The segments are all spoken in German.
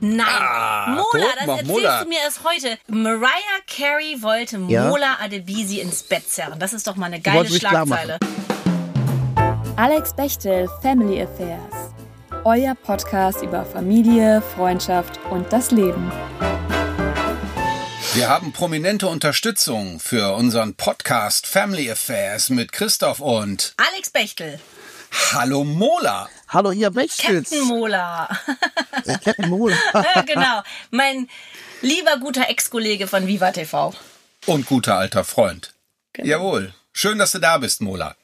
Nein, Ah, Mola, guck das erzählst Mola. du mir erst heute. Mariah Carey wollte Ja? Mola Adebisi ins Bett zerren. Das ist doch mal eine geile Schlagzeile. Alex Bechtel Family Affairs. Euer Podcast über Familie, Freundschaft und das Leben. Wir haben prominente Unterstützung für unseren Podcast Family Affairs mit Christoph und Alex Bechtel, Hallo Mola. Hallo, ihr Bechstels. Captain Mola. Äh, Captain Mola. Ja, genau, mein lieber guter Ex-Kollege von Viva TV. Und guter alter Freund. Genau. Jawohl. Schön, dass du da bist, Mola.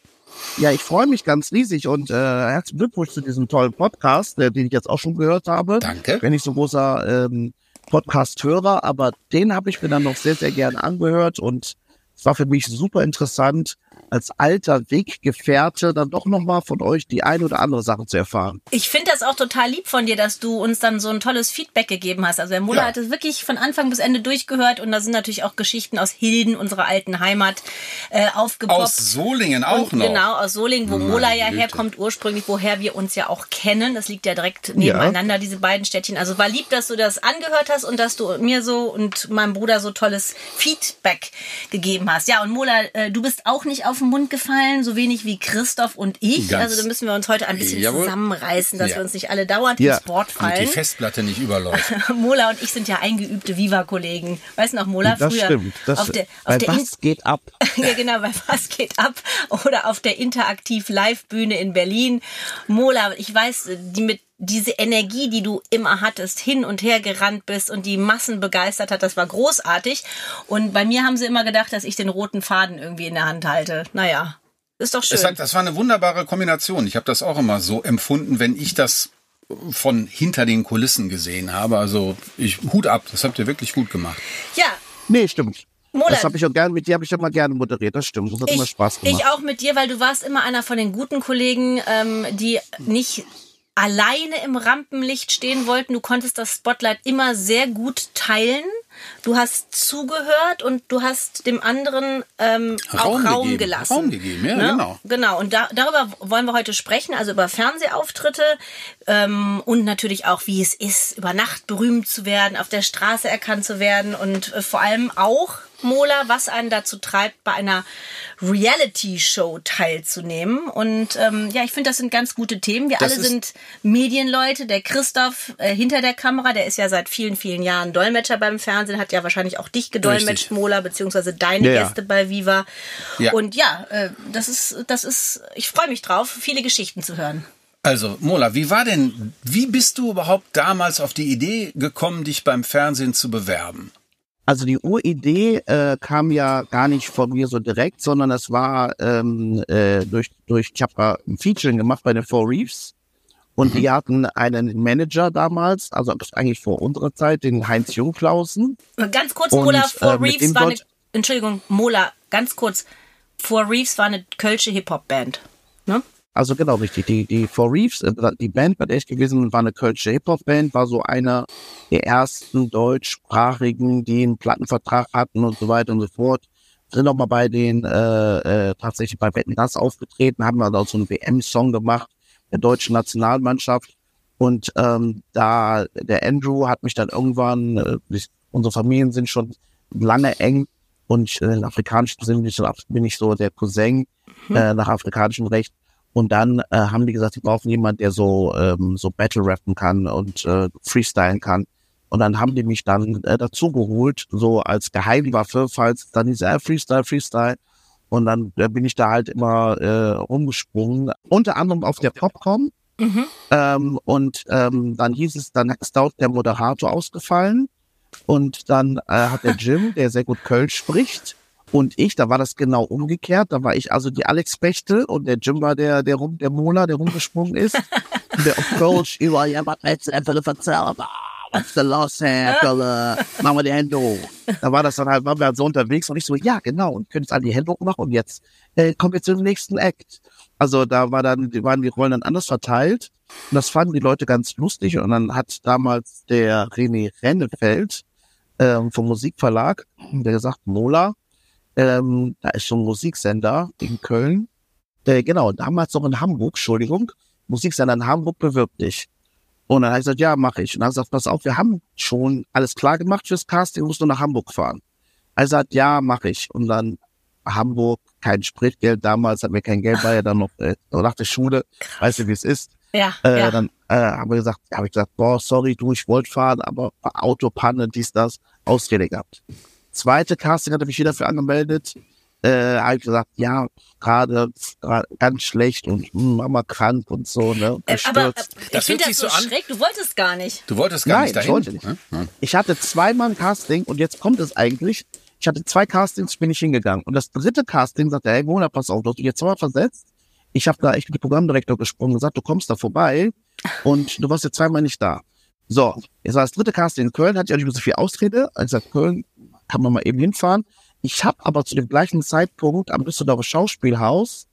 Ja, ich freue mich ganz riesig und äh, herzlichen Glückwunsch zu diesem tollen Podcast, äh, den ich jetzt auch schon gehört habe. Danke. Bin nicht so großer ähm, Podcast-Hörer, aber den habe ich mir dann noch sehr, sehr gern angehört und es war für mich super interessant, als alter Weggefährte dann doch nochmal von euch die ein oder andere Sache zu erfahren. Ich finde das auch total lieb von dir, dass du uns dann so ein tolles Feedback gegeben hast. Also der Mola Ja. hat es wirklich von Anfang bis Ende durchgehört und da sind natürlich auch Geschichten aus Hilden, unserer alten Heimat, äh, aufgepoppt. Aus Solingen auch und noch. Genau, aus Solingen, wo Mola ja Güte. herkommt, ursprünglich, woher wir uns ja auch kennen. Das liegt ja direkt nebeneinander, diese beiden Städtchen. Also war lieb, dass du das angehört hast und dass du mir so und meinem Bruder so tolles Feedback gegeben hast. Ja, und Mola, äh, du bist auch nicht auf den Mund gefallen, so wenig wie Christoph und ich. Ganz. Also da müssen wir uns heute ein bisschen Jawohl. zusammenreißen, dass Ja. wir uns nicht alle dauernd Ja. ins Wort Damit die fallen. Festplatte nicht überläuft. Mola und ich sind ja eingeübte Viva-Kollegen. Weißt du noch, Mola, Das früher stimmt. Das, auf der, auf weil der In- was geht ab? ja, genau, bei Was geht ab? Oder auf der Interaktiv Live-Bühne in Berlin. Mola, ich weiß, die mit diese Energie, die du immer hattest, hin und her gerannt bist und die Massen begeistert hat, das war großartig. Und bei mir haben sie immer gedacht, dass ich den roten Faden irgendwie in der Hand halte. Naja, ist doch schön. Es hat, das war eine wunderbare Kombination. Ich habe das auch immer so empfunden, wenn ich das von hinter den Kulissen gesehen habe. Also ich Hut ab, das habt ihr wirklich gut gemacht. ja, Nee, stimmt. Mola, Das habe ich auch gerne, mit dir habe ich immer gerne moderiert, das stimmt. Das hat immer Spaß gemacht. Ich auch mit dir, weil du warst immer einer von den guten Kollegen, ähm, die nicht alleine im Rampenlicht stehen wollten. Du konntest das Spotlight immer sehr gut teilen. Du hast zugehört und du hast dem anderen ähm, auch Raum Raum gegeben. gelassen. Raum gegeben, ja, Ne? genau. Genau, und da, darüber wollen wir heute sprechen, also über Fernsehauftritte ähm, und natürlich auch, wie es ist, über Nacht berühmt zu werden, auf der Straße erkannt zu werden und äh, vor allem auch, Mola, was einen dazu treibt, bei einer Reality-Show teilzunehmen. Und ähm, ja, ich finde, das sind ganz gute Themen. Wir Das alle sind Medienleute. Der Christoph äh, hinter der Kamera, der ist ja seit vielen, vielen Jahren Dolmetscher beim Fernsehen, hat ja wahrscheinlich auch dich gedolmetscht, Richtig. Mola, beziehungsweise deine Ja, ja. Gäste bei Viva. Ja. Und ja, äh, das ist, das ist, ich freue mich drauf, viele Geschichten zu hören. Also Mola, wie war denn, wie bist du überhaupt damals auf die Idee gekommen, dich beim Fernsehen zu bewerben? Also die Uridee äh, kam ja gar nicht von mir so direkt, sondern das war ähm, äh, durch, durch, ich habe ein Featuring gemacht bei den Four Reefs und die hatten einen Manager damals, also das eigentlich vor unserer Zeit, den Heinz Jungklausen. Ganz kurz, Und, Mola, Four äh, Reefs war eine, Entschuldigung, Mola, ganz kurz, Four Reefs war eine kölsche Hip-Hop-Band. Also genau richtig. Die, die Four Reefs, äh, die Band war echt gewesen, war eine kölsche Hip-Hop-Band, war so einer der ersten deutschsprachigen, die einen Plattenvertrag hatten und so weiter und so fort. Sind auch mal bei den, äh, äh, tatsächlich bei Wetten das aufgetreten, haben wir da so einen WM-Song gemacht, der deutschen Nationalmannschaft. Und ähm, da, der Andrew hat mich dann irgendwann, äh, unsere Familien sind schon lange eng und äh, in afrikanischen Sinn bin ich, so, der Cousin äh, nach afrikanischem Recht. Und dann äh, haben die gesagt, sie brauchen jemanden, der so ähm, so Battle rappen kann und äh, freestylen kann. Und dann haben die mich dann äh, dazu geholt, so als Geheimwaffe, falls dann diese äh, Freestyle, Freestyle. Und dann äh, bin ich da halt immer äh, rumgesprungen, unter anderem auf der Popcom. Ähm, und ähm, dann hieß es, dann ist dort der Moderator ausgefallen. Und dann äh, hat der Jim, der sehr gut Kölsch spricht, und ich, da war das genau umgekehrt. Da war ich also die Alex Bechtel und der Jim war der, der rum, der Mola, der rumgesprungen ist. der Kölsch über, denn für eine Verzerrung? Was ist denn los, Herr? Machen wir die Hände hoch. Da war das dann halt, waren wir halt so unterwegs und ich so, ja, genau, und können jetzt alle die Hände hoch machen und jetzt äh, kommen wir zum nächsten Act. Also da war dann, die waren die Rollen dann anders verteilt. Und das fanden die Leute ganz lustig. Und dann hat damals der René Rennefeld ähm, vom Musikverlag, der gesagt, Mola, ähm, da ist so ein Musiksender in Köln. Äh, genau, damals noch in Hamburg, Entschuldigung. Musiksender in Hamburg bewirbt dich. Und dann habe ich gesagt, ja, mache ich. Und dann hat er gesagt, pass auf, wir haben schon alles klar gemacht fürs Casting, musst nur nach Hamburg fahren. Er sagt, ja, mache ich. Und dann Hamburg, kein Spritgeld damals, hatten wir kein Geld, war ja dann noch äh, nach der Schule, weißt du, wie es ist. Ja, Äh, ja. Dann äh, haben wir gesagt, habe ich gesagt, boah, sorry, du, ich wollte fahren, aber Autopanne, dies, das, Ausrede gehabt. Zweite Casting hatte mich wieder für angemeldet. Äh, habe ich gesagt, ja, gerade ganz schlecht und hm, Mama krank und so, ne? Äh, aber äh, Gestürzt. ich Das finde hört das sich so an. schräg. Du wolltest gar nicht. Du wolltest gar Nein, nicht ich dahin. wollte nicht. ne? Ja. Ich hatte zweimal ein Casting und jetzt kommt es eigentlich. Ich hatte zwei Castings, bin ich hingegangen. Und das dritte Casting sagte, hey Mona, pass auf, du hast dich jetzt zweimal versetzt. Ich habe da echt mit dem Programmdirektor gesprochen und gesagt, du kommst da vorbei und du warst jetzt zweimal nicht da. So, jetzt war das dritte Casting in Köln, hatte ich auch nicht mehr so viel Ausrede. Ich gesagt, Köln kann man mal eben hinfahren. Ich habe aber zu dem gleichen Zeitpunkt am Düsseldorfer Schauspielhaus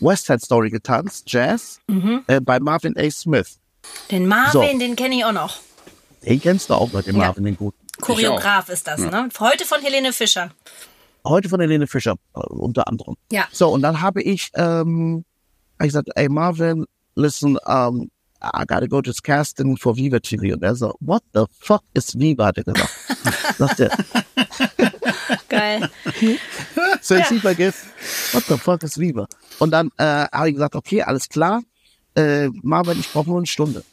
West Side Story getanzt, Jazz, äh, bei Marvin A. Smith. Den Marvin, den kenne ich auch noch. Den kennst du auch noch, den Ja. Marvin, den guten. Choreograf ist das, ne? Heute von Helene Fischer. Heute von Helene Fischer, äh, unter anderem. Ja. So, und dann habe ich, ähm, hab ich gesagt, ey Marvin, listen, um, I gotta go to casting for Viva TV. Und er so, what the fuck is Viva, gesagt. Sagt er, Geil. so ich sieht my what the fuck is Viva? Und dann äh, habe ich gesagt, okay, alles klar, äh, Marvin, ich brauche nur eine Stunde.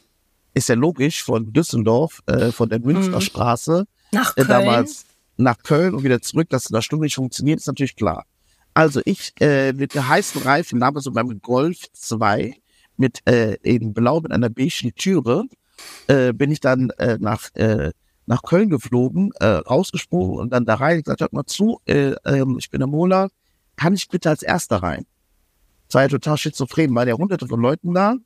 Ist ja logisch, von Düsseldorf, äh, von der Münsterstraße, Nach äh, Köln. damals nach Köln und wieder zurück, dass in einer Stunde nicht funktioniert, ist natürlich klar. Also ich äh, mit der heißen Reifen, damals so beim Golf 2, mit äh, in Blau mit einer beigen Türe, äh, bin ich dann äh, nach, äh, nach Köln geflogen, äh, rausgesprungen und dann da rein gesagt, hört mal zu, äh, ähm, ich bin der Mola, kann ich bitte als Erster rein? Das war ja total schizophren, weil ja hunderte von Leuten da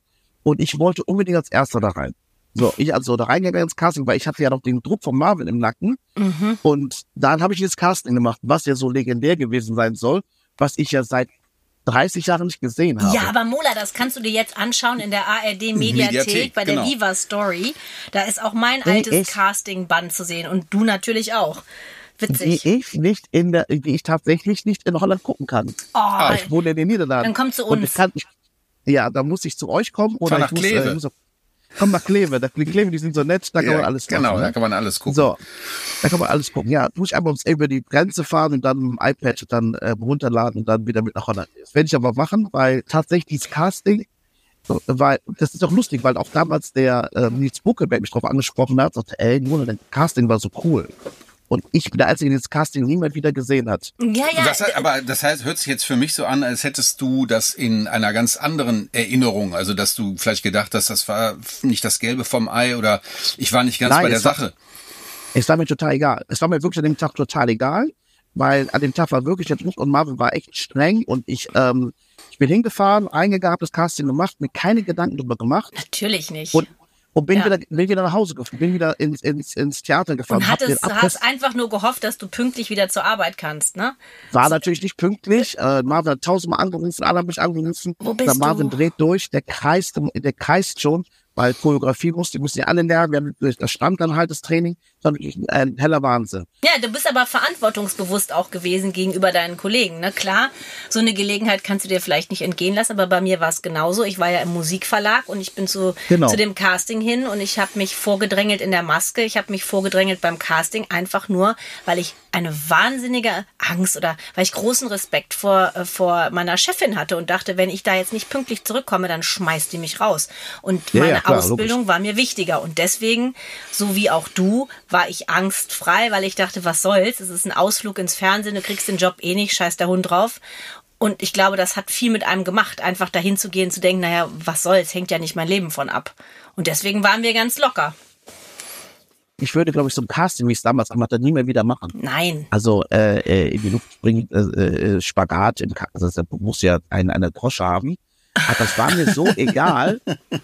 und ich wollte unbedingt als Erster da rein. So, ich also da reingegangen ins Casting, weil ich hatte ja noch den Druck von Marvin im Nacken. Mhm. Und dann habe ich dieses Casting gemacht, was ja so legendär gewesen sein soll, was ich ja seit 30 Jahren nicht gesehen habe. Ja, aber Mola, das kannst du dir jetzt anschauen in der ARD Mediathek, Mediathek, bei der genau. Viva Story. Da ist auch mein Nee, altes ich- Casting-Band zu sehen und du natürlich auch. die Witzig. ich nicht in der, die ich tatsächlich nicht in Holland gucken kann. Oh, Ich wohne in den Niederlanden. Dann komm zu Und uns. ich kann, ich, ja, dann muss ich zu euch kommen oder ich muss. Äh, muss, komm nach Kleve. Da, die Kleve, die sind so nett, da kann man alles genau, machen. da ne? kann man alles gucken. So, da kann man alles gucken. Ja, muss ich einfach uns über die Grenze fahren und dann mit dem iPad dann äh, runterladen und dann wieder mit nach Holland. Das werde ich aber machen, weil tatsächlich dieses Casting, weil das ist auch lustig, weil auch damals der äh, Nils Buckelberg mich drauf angesprochen hat, sagte, ey, nur dein Casting war so cool. Und ich bin der Einzige, der das Casting niemand wieder gesehen hat. ja, ja. Das hat, aber das heißt, hört sich jetzt für mich so an, als hättest du das in einer ganz anderen Erinnerung. Also, dass du vielleicht gedacht hast, das war nicht das Gelbe vom Ei oder ich war nicht ganz Nein, bei der es war- Sache. Es war mir total egal. Es war mir wirklich an dem Tag total egal, weil an dem Tag war wirklich der Druck und Marvin war echt streng und ich, ähm, ich bin hingefahren, eingegangen, das Casting gemacht, mir keine Gedanken drüber gemacht Natürlich nicht. und, und bin, Ja. wieder, bin wieder nach Hause gefahren, bin wieder ins, ins, ins Theater gefahren. und hab den hattest, Abriss- hast einfach nur gehofft, dass du pünktlich wieder zur Arbeit kannst, ne? war natürlich nicht pünktlich. Äh, Marvin hat tausendmal angerufen, alle haben mich angerufen. Wo bist Marvin du? dreht durch, der kreist, der kreist schon, weil Choreografie muss, die müssen ja alle lernen. Wir haben, das stand dann halt das Training, war wirklich ein heller Wahnsinn. Ja, du bist aber verantwortungsbewusst auch gewesen gegenüber deinen Kollegen. Ne? Klar, so eine Gelegenheit kannst du dir vielleicht nicht entgehen lassen, aber bei mir war es genauso. Ich war ja im Musikverlag und ich bin zu, Genau. zu dem Casting hin und ich habe mich vorgedrängelt in der Maske. Ich habe mich vorgedrängelt beim Casting, einfach nur, weil ich eine wahnsinnige Angst oder weil ich großen Respekt vor, äh, vor meiner Chefin hatte und dachte, wenn ich da jetzt nicht pünktlich zurückkomme, dann schmeißt die mich raus. Und Ja, meine ja, klar, Ausbildung war mir wichtiger. Und deswegen, so wie auch du, war ich angstfrei, weil ich dachte, was soll's? Es ist ein Ausflug ins Fernsehen, du kriegst den Job eh nicht, scheiß der Hund drauf. Und ich glaube, das hat viel mit einem gemacht, einfach dahin zu gehen, zu denken, naja, was soll's, hängt ja nicht mein Leben von ab. Und deswegen waren wir ganz locker. Ich würde, glaube ich, so ein Casting, wie ich es damals gemacht habe, nie mehr wieder machen. Nein. Also äh, äh, in die Luft springen, äh, äh, Spagat, im also das muss ja eine, eine Grosche haben. Aber das war mir so egal.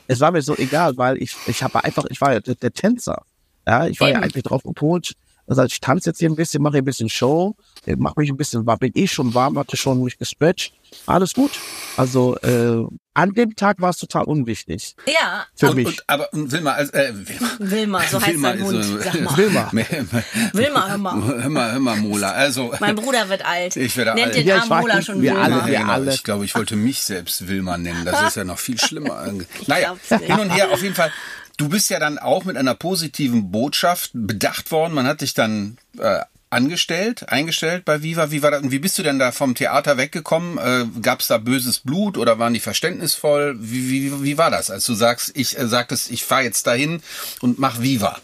Es war mir so egal, weil ich, ich habe einfach, ich war ja der, der Tänzer. Ja, ich war ja Eben. eigentlich drauf gepolt. Also ich tanze jetzt hier ein bisschen, mache hier ein bisschen Show, äh, mach mich ein bisschen warm, bin eh schon warm, hatte schon mich gestretcht. Alles gut. Also äh, an dem Tag war es total unwichtig Ja, für und, mich. Und, aber und Wilma, also, äh, Wilma. Wilma, so heißt Wilma ist Hund. so- Sag mal. Wilma. Wilma, hör mal. Hör mal, hör mal, Mola. Also, Mein Bruder wird alt. Ich werde Nennt alt. den Ja, ich armen Mola nicht, schon wir Wilma. alle, Ja, wir genau. alle. Ich glaube, ich wollte mich selbst Wilma nennen. Das ist ja noch viel schlimmer. Naja, hin und her, auf jeden Fall. Du bist ja dann auch mit einer positiven Botschaft bedacht worden. Man hat dich dann äh, angestellt, eingestellt bei Viva. Wie war das? Und wie bist du denn da vom Theater weggekommen? Äh, Gab es da böses Blut oder waren die verständnisvoll? Wie, wie, wie war das, als du sagst, ich äh, sagtest, ich fahre jetzt dahin und mach Viva?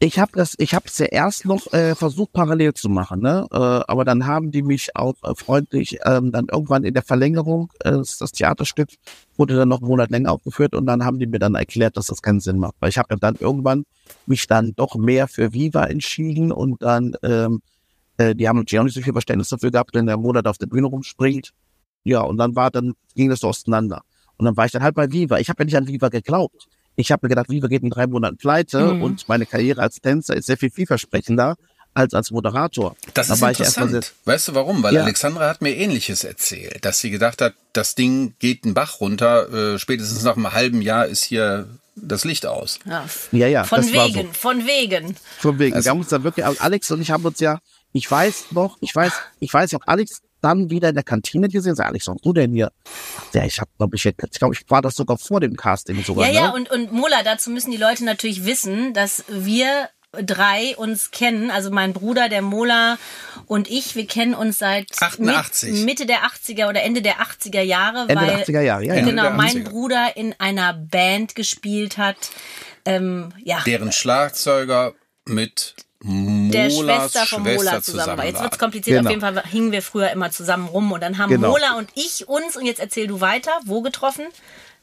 Ich habe das, ich habe es ja erst noch äh, versucht parallel zu machen, ne? Äh, aber dann haben die mich auch äh, freundlich ähm, dann irgendwann in der Verlängerung äh, das Theaterstück wurde dann noch einen Monat länger aufgeführt und dann haben die mir dann erklärt, dass das keinen Sinn macht, weil ich habe ja dann irgendwann mich dann doch mehr für Viva entschieden und dann ähm, äh, die haben natürlich auch nicht so viel Verständnis dafür gehabt, wenn der Monat auf der Bühne rumspringt. Ja, und dann war dann ging das so auseinander. Und dann war ich dann halt bei Viva. Ich habe ja nicht an Viva geglaubt. Ich habe mir gedacht, Viva geht in drei Monaten pleite Mhm. und meine Karriere als Tänzer ist sehr viel vielversprechender als als Moderator. Das Da ist interessant. Weißt du warum? Weil Ja. Alexandra hat mir Ähnliches erzählt, dass sie gedacht hat, das Ding geht einen Bach runter. Äh, spätestens nach einem halben Jahr ist hier das Licht aus. Ja. Ja, ja, Von das war so. wegen, von wegen. Von wegen. Also- wir haben uns da wirklich, Alex und ich haben uns ja, ich weiß noch, ich weiß, ich weiß auch Alex dann wieder in der Kantine gesehen. Sag, was machst du denn hier? Ja, ich habe, glaube ich, jetzt- ich glaube, ich war das sogar vor dem Casting sogar. Ja, ja, ne? und, und Mola, dazu müssen die Leute natürlich wissen, dass wir drei uns kennen, also mein Bruder, der Mola und ich, wir kennen uns seit 88. Mit, Mitte der 80er oder Ende der 80er Jahre, Ende weil der 80er Jahre, ja, ja. genau, mein 80er. Bruder in einer Band gespielt hat. Ähm, ja, Deren Schlagzeuger mit der Molas Schwester von Schwester Mola zusammen war. Jetzt war. wird's kompliziert, Genau. auf jeden Fall hingen wir früher immer zusammen rum und dann haben Genau. Mola und ich uns, und jetzt erzähl du weiter, wo getroffen?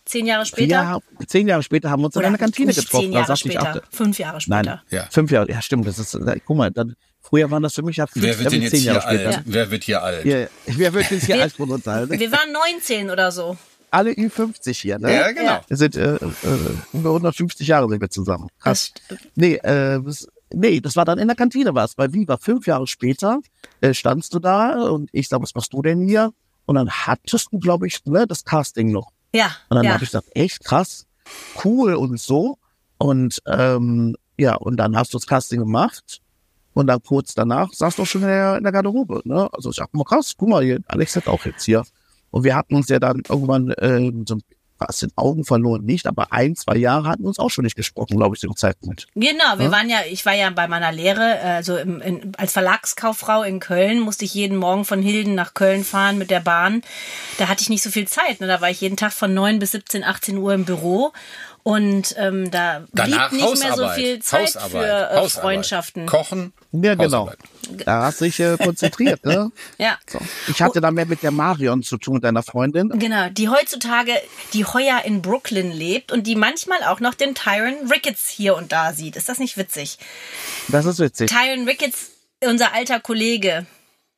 Zehn Jahre später? Ja, zehn Jahre später haben wir uns in Oder einer Kantine nicht getroffen. Zehn Jahre ich später, auch, fünf Jahre später. nein, Ja. fünf Jahre, ja stimmt, das ist, äh, guck mal, dann, früher waren das für mich ja fünf, Wer wird denn jetzt zehn Jahre hier alt? später. Wer wird hier alt? Ja, ja. wer wird jetzt hier Wir- als Produzent? Wir waren 19 oder so. Alle Ü50 hier, ne? Ja, genau. Ja. Wir sind äh, äh, über 150 Jahre sind wir zusammen. Krass. Das- Nee, äh, das, nee, das war dann in der Kantine was. Bei Viva fünf Jahre später äh, standst du da und ich sag, was machst du denn hier? Und dann hattest du, glaube ich, ne, das Casting noch. Ja, Und dann ja. habe ich gesagt, echt krass, cool und so. Und ähm, ja, und dann hast du das Casting gemacht. Und dann kurz danach saß du schon in der, in der Garderobe. Ne? Also ich dachte mal krass, guck mal, hier, Alex hat auch jetzt hier. Und wir hatten uns ja dann irgendwann äh, so was in Augen verloren nicht, aber ein, zwei Jahre hatten wir uns auch schon nicht gesprochen, glaube ich, zu dem Zeitpunkt. Genau, wir waren ja, ich war ja bei meiner Lehre, also im, in, als Verlagskauffrau in Köln, musste ich jeden Morgen von Hilden nach Köln fahren mit der Bahn. Da hatte ich nicht so viel Zeit. Ne? Da war ich jeden Tag von 9 bis 17, 18 Uhr im Büro. Und ähm, da Danach blieb nicht mehr so viel Zeit Hausarbeit. für äh, Hausarbeit. Freundschaften. Kochen. Ja, genau. Da hast du dich äh, konzentriert. ne? Ja. so. Ich hatte da mehr mit der Marion zu tun, deiner Freundin. Genau, die heutzutage, die heuer in Brooklyn lebt und die manchmal auch noch den Tyron Ricketts hier und da sieht. Ist das nicht witzig? Das ist witzig. Tyron Ricketts, unser alter Kollege.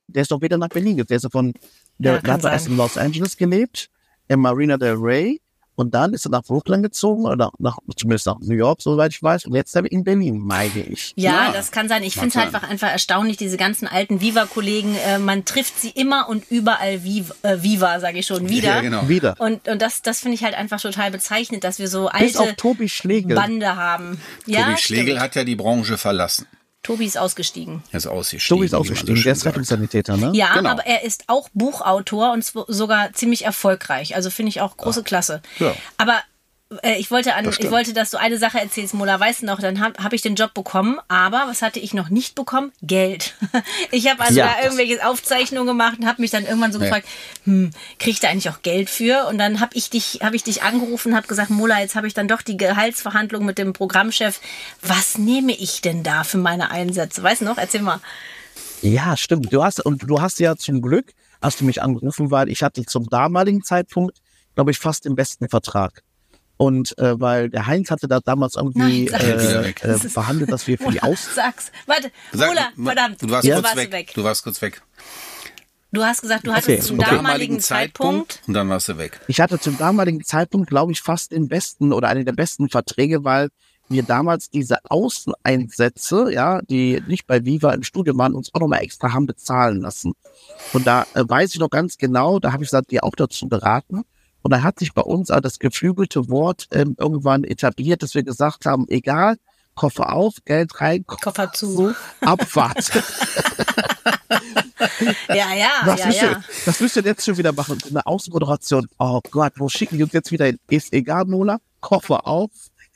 Der ist doch wieder nach Berlin gegangen. Der ist ja von, der, Ja, hat erst in Los Angeles gelebt, in Marina del Rey. Und dann ist er nach Brooklyn gezogen, oder nach, zumindest nach New York, soweit ich weiß. Und jetzt ist er in Berlin, meine ich. Ja, Ja, das kann sein. Ich finde es sein. einfach, einfach erstaunlich, diese ganzen alten Viva-Kollegen. Äh, man trifft sie immer und überall Viva, äh, Viva sage ich schon, wieder. Ja, genau. Wieder. Und, und das, das finde ich halt einfach total bezeichnend, dass wir so Bis auf alte Tobi Schlegel. Bande haben. Ja, Tobi Schlegel stimmt. hat ja die Branche verlassen. Tobi ist ausgestiegen. Er ist ausgestiegen. Tobi ist ausgestiegen. Der ist. Rettungssanitäter, ne? Ja, Genau. aber er ist auch Buchautor und sogar ziemlich erfolgreich. Also finde ich auch große Klasse. Ja. Aber äh, ich wollte an, ich wollte, dass du eine Sache erzählst, Mola. Weißt du noch, dann habe hab ich den Job bekommen, aber was hatte ich noch nicht bekommen? Geld. Ich habe also Ja, da irgendwelche Aufzeichnungen gemacht und habe mich dann irgendwann so Ja. gefragt, hm, krieg ich da eigentlich auch Geld für? Und dann habe ich dich, habe ich dich angerufen, habe gesagt, Mola, jetzt habe ich dann doch die Gehaltsverhandlung mit dem Programmchef. Was nehme ich denn da für meine Einsätze? Weißt du noch? Erzähl mal. Ja, stimmt. Du hast, und du hast ja zum Glück, hast du mich angerufen, weil ich hatte zum damaligen Zeitpunkt, glaube ich, fast den besten Vertrag. Und äh, weil der Heinz hatte da damals irgendwie Nein, äh, äh, verhandelt, dass wir für die Aus Sag's. Warte, Sag- Mola, ma- verdammt. Du warst jetzt kurz warst weg. du weg. Du warst kurz weg. Du hast gesagt, du hattest Okay, zum okay. damaligen Zeitpunkt. Und dann warst du weg. Ich hatte zum damaligen Zeitpunkt, glaube ich, fast den besten oder einen der besten Verträge, weil wir damals diese Außeneinsätze, ja, die nicht bei Viva im Studio waren, uns auch nochmal extra haben bezahlen lassen. Und da äh, weiß ich noch ganz genau, da habe ich gesagt, dir auch dazu geraten. Und da hat sich bei uns auch das geflügelte Wort ähm, irgendwann etabliert, dass wir gesagt haben, egal, Koffer auf, Geld rein, Koffer zu. Abfahrt. Ja, ja, Was ja, müsst, ja. ihr, das müsst ihr jetzt schon wieder machen. Eine Außenmoderation. Oh Gott, wo schicken die uns jetzt wieder hin? Ist egal, Mola. Koffer auf.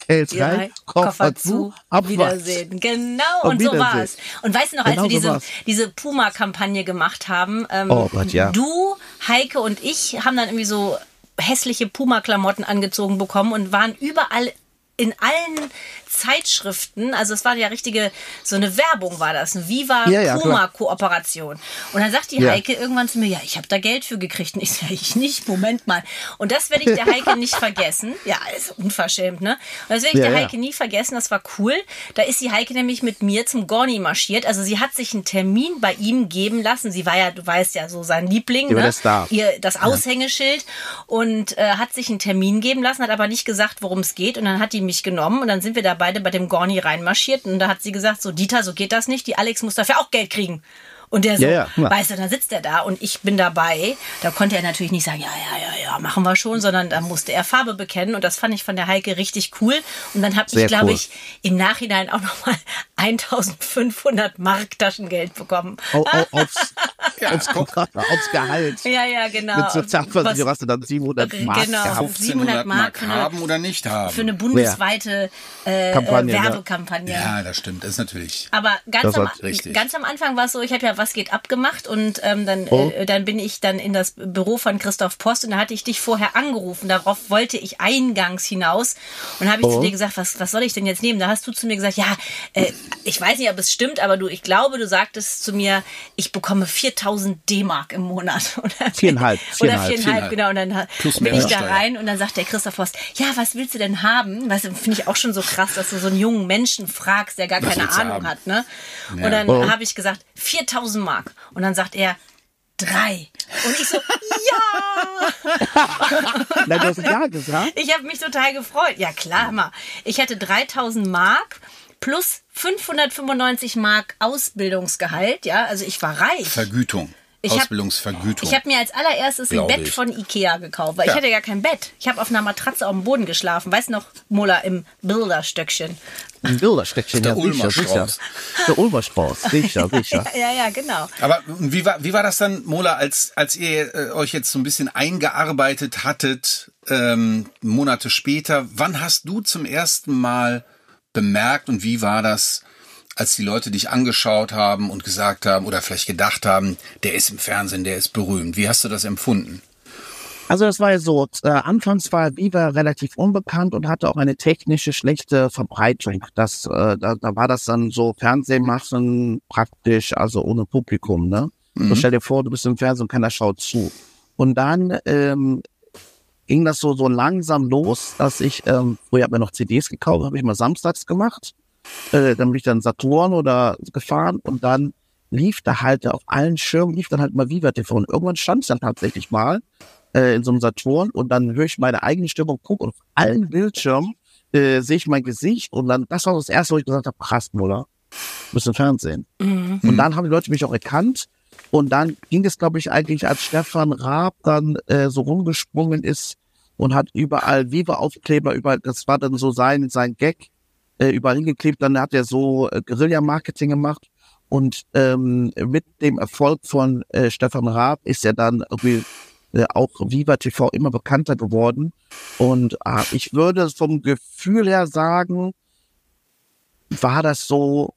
Geld Ja, rein, Koffer zu, Abfahrt. Wiedersehen. Genau, Auf und so war's. Und weißt du noch, als Genau wir so diese, war's. diese Puma-Kampagne gemacht haben, ähm, Oh Gott, ja. du, Heike und ich haben dann irgendwie so hässliche Puma-Klamotten angezogen bekommen und waren überall in allen Zeitschriften, also es war ja richtige, so eine Werbung war das, eine Viva Ja, ja, Puma. Kooperation. Und dann sagt die Ja. Heike irgendwann zu mir, ja, ich habe da Geld für gekriegt. Und ich sage, ich nicht, Moment mal. Und das werde ich der Heike nicht vergessen. Ja, ist unverschämt, ne? Und das werde ich der. Heike nie vergessen, das war cool. Da ist die Heike nämlich mit mir zum Gorni marschiert. Also sie hat sich einen Termin bei ihm geben lassen. Sie war ja, du weißt ja, so sein Liebling, ne? Star. Ihr das Aushängeschild und äh, hat sich einen Termin geben lassen, hat aber nicht gesagt, worum es geht. Und dann hat die mich genommen und dann sind wir da beide bei dem Gorni reinmarschiert. Und da hat sie gesagt, so Dieter, so geht das nicht. Die Alex muss dafür auch Geld kriegen. Und der so, Ja, ja, weißt du, dann sitzt er da und ich bin dabei. Da konnte er natürlich nicht sagen, ja, ja, ja, ja, machen wir schon, sondern da musste er Farbe bekennen. Und das fand ich von der Heike richtig cool. Und dann habe ich, glaube cool. ich, im Nachhinein auch nochmal 1500 Mark Taschengeld bekommen. Au, au, aufs, Ja, aufs, aufs Gehalt. Ja, ja, genau. Mit Sozialversicherung hast du dann 700 Mark Genau. gehabt. 700 Mark eine- haben oder nicht haben. für eine bundesweite äh, Kampagne, äh, ja. Werbekampagne. ja, das stimmt. Das ist natürlich. Aber ganz am, richtig. ganz am Anfang war es so, ich habe ja was geht abgemacht und ähm, dann, Oh. äh, dann bin ich dann in das Büro von Christoph Post und da hatte ich dich vorher angerufen. Darauf wollte ich eingangs hinaus und habe ich Oh. zu dir gesagt, was, was soll ich denn jetzt nehmen? Da hast du zu mir gesagt, ja, äh, ich weiß nicht, ob es stimmt, aber du, ich glaube, du sagtest zu mir, ich bekomme 4000 D-Mark im Monat. Oder Viereinhalb, Oder viereinhalb, viereinhalb, viereinhalb. genau. Und dann Plus bin ich da rein und dann sagt der Christoph Post, ja, was willst du denn haben? Weißt du, finde ich auch schon so krass, dass du so einen jungen Menschen fragst, der gar Was keine Ahnung haben? hat, ne? Ja. Und dann Oh. habe ich gesagt, 4000 Mark. Und dann sagt er, drei. Und ich so, ja! Nein, du hast ja gesagt. Ich habe mich total gefreut. Ja, klar, mal. Ich hatte 3000 Mark plus 595 Mark Ausbildungsgehalt, ja, also ich war reich. Vergütung. Ich hab- Ausbildungsvergütung. Ich habe mir als allererstes ein Bett ich. von Ikea gekauft, weil Ja. ich hatte ja kein Bett. Ich habe auf einer Matratze auf dem Boden geschlafen. Weißt du noch, Mola, im Bilderstöckchen. Ein Bildersteckchen, Der ja, Ulmer sicher, sicher. Strauß. Der Ulmer Strauß, sicher, sicher. Ja, ja, genau. Aber wie war, wie war das dann, Mola, als, als ihr äh, euch jetzt so ein bisschen eingearbeitet hattet, ähm, Monate später? Wann hast du zum ersten Mal bemerkt und wie war das, als die Leute dich angeschaut haben und gesagt haben oder vielleicht gedacht haben, der ist im Fernsehen, der ist berühmt? Wie hast du das empfunden? Also das war ja so, äh, anfangs war Viva relativ unbekannt und hatte auch eine technische schlechte Verbreitung. Das, äh, da, da war das dann so Fernsehen machen praktisch, also ohne Publikum. Ne? So stell dir vor, du bist im Fernsehen und keiner schaut zu. Und dann ähm, ging das so so langsam los, dass ich, ähm, früher habe ich noch CDs gekauft, habe ich mal samstags gemacht. Äh, dann bin ich dann Saturn oder gefahren und dann lief da halt auf allen Schirmen, lief dann halt mal Viva TV. Und irgendwann stand es dann tatsächlich mal äh, in so einem Saturn und dann höre ich meine eigene Stimme und gucke und auf allen Bildschirmen äh, sehe ich mein Gesicht und dann, das war das erste, wo ich gesagt habe, krass, Muller, im Fernsehen. Und dann haben die Leute mich auch erkannt und dann ging es, glaube ich, eigentlich, als Stefan Raab dann äh, so rumgesprungen ist und hat überall Viva-Aufkleber, überall, das war dann so sein, sein Gag, äh, überall hingeklebt, dann hat er so äh, Guerilla-Marketing gemacht und ähm, mit dem Erfolg von äh, Stefan Raab ist er dann irgendwie äh, auch Viva TV immer bekannter geworden. Und äh, ich würde vom Gefühl her sagen, war das so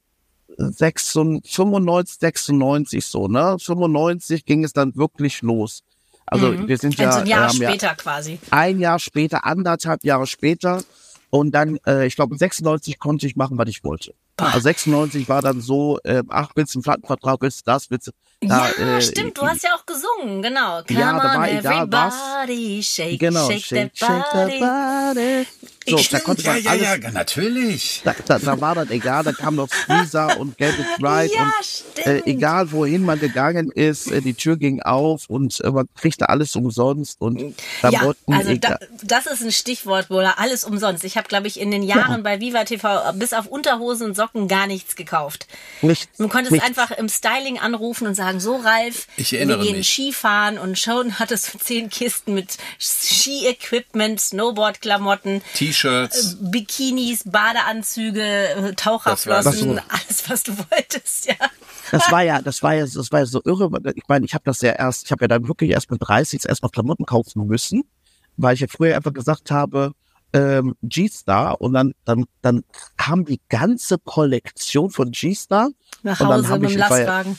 96, 95, 96 so, ne? 95 ging es dann wirklich los. Also wir sind ja, Also ein Jahr haben ja später quasi. ein Jahr später, anderthalb Jahre später. Und dann, äh, ich glaube, 96 konnte ich machen, was ich wollte. Also 96 war dann so, äh, ach, willst du einen Plattenvertrag, willst du das, willst du... Da, ja, äh, stimmt, du hast ja auch gesungen, genau. Come Ja, da on, war egal was. shake, Genau, shake, shake, that shake body. the body. So, da Stimmt, konnte Ja, man ja, alles, ja, natürlich. da, da, da war dann egal, da kam noch Squeezer und Get It Right Ja, und äh, stimmt. egal wohin man gegangen ist, äh, die Tür ging auf und äh, man kriegte alles umsonst und Ja, Klamotten, also da, das ist ein Stichwort, Bola. Alles umsonst. Ich habe, glaube ich, in den Jahren bei Viva TV bis auf Unterhosen und Socken gar nichts gekauft. Nichts, Du konntest nichts. einfach im Styling anrufen und sagen, so Ralf, Ich erinnere wir gehen mich. Skifahren und schon hattest du zehn Kisten mit Ski-Equipment, Snowboard-Klamotten, T-Shirts. Bikinis, Badeanzüge, äh, Taucherflossen, alles, was du wolltest, ja. Das war ja, das war ja, das war ja so irre. Ich meine, ich habe das ja erst, ich habe ja dann wirklich erst mit 30 erst mal Klamotten kaufen müssen, weil ich ja früher einfach gesagt habe, ähm, G-Star und dann, dann, dann kam die ganze Kollektion von G-Star. Nach Und dann Hause hab mit ich- dem war ja- Lastwagen.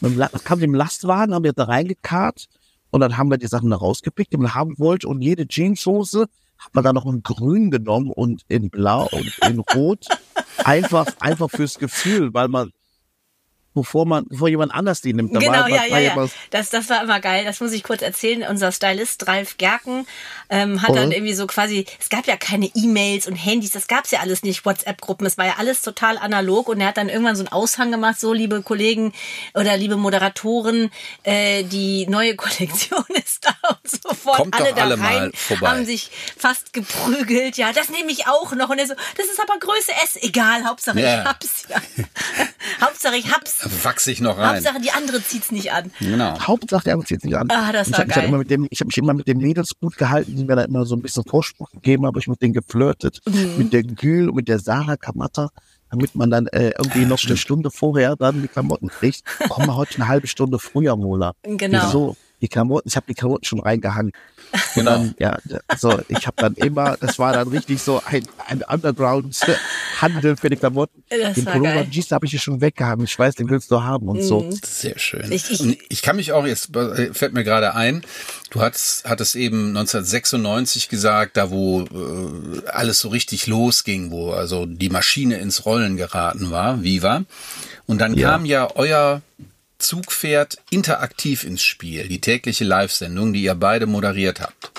Mit dem kam dem Lastwagen, haben wir da reingekarrt und dann haben wir die Sachen da rausgepickt, die man haben wollte und jede Jeanshose hat man dann noch in grün genommen und in blau und in rot. einfach, einfach fürs Gefühl, weil man, bevor man, bevor jemand anders die nimmt, da Genau, war, ja, ja, ja. Das, das war immer geil. Das muss ich kurz erzählen. Unser Stylist Ralf Gerken ähm, hat dann Mhm. irgendwie so quasi, es gab ja keine E-Mails und Handys, das gab's ja alles nicht, WhatsApp-Gruppen, es war ja alles total analog und er hat dann irgendwann so einen Aushang gemacht, so liebe Kollegen oder liebe Moderatoren, äh, die neue Kollektion ist da und sofort Kommt alle doch da alle mal rein, vorbei. haben sich fast geprügelt. Ja, das nehme ich auch noch. Und er so, das ist aber Größe S. Egal, Hauptsache Ja. ich hab's. Ja. Hauptsache ich hab's. Wachs ich noch rein. Hauptsache die andere zieht's nicht an. Genau. Hauptsache, der zieht nicht an. Ah, das ich war habe mich, halt geil. immer mit dem, ich hab mich immer mit den Mädels gut gehalten, die mir da immer so ein bisschen Vorspruch gegeben haben. Ich mit denen geflirtet, Mhm. mit der Gül und mit der Sarah Kamata, damit man dann äh, irgendwie noch eine Stunde vorher dann die Klamotten kriegt. Komm mal heute eine halbe Stunde früher, Mola. Genau. Wieso? Die Klamotten, ich habe die Klamotten schon reingehangen. Genau. dann, ja, so, ich habe dann immer, das war dann richtig so ein, ein Underground-Handel für die Klamotten. Das den war Pullover. G's habe ich hier schon weggehangen. Ich weiß, den willst du haben und so. Sehr schön. Ich- ich kann mich auch, jetzt äh, fällt mir gerade ein, du hattest, hattest eben 1996 gesagt, da wo äh, alles so richtig losging, wo also die Maschine ins Rollen geraten war, Viva. Und dann Ja. kam ja euer Zugpferd interaktiv ins Spiel, die tägliche Live-Sendung, die ihr beide moderiert habt.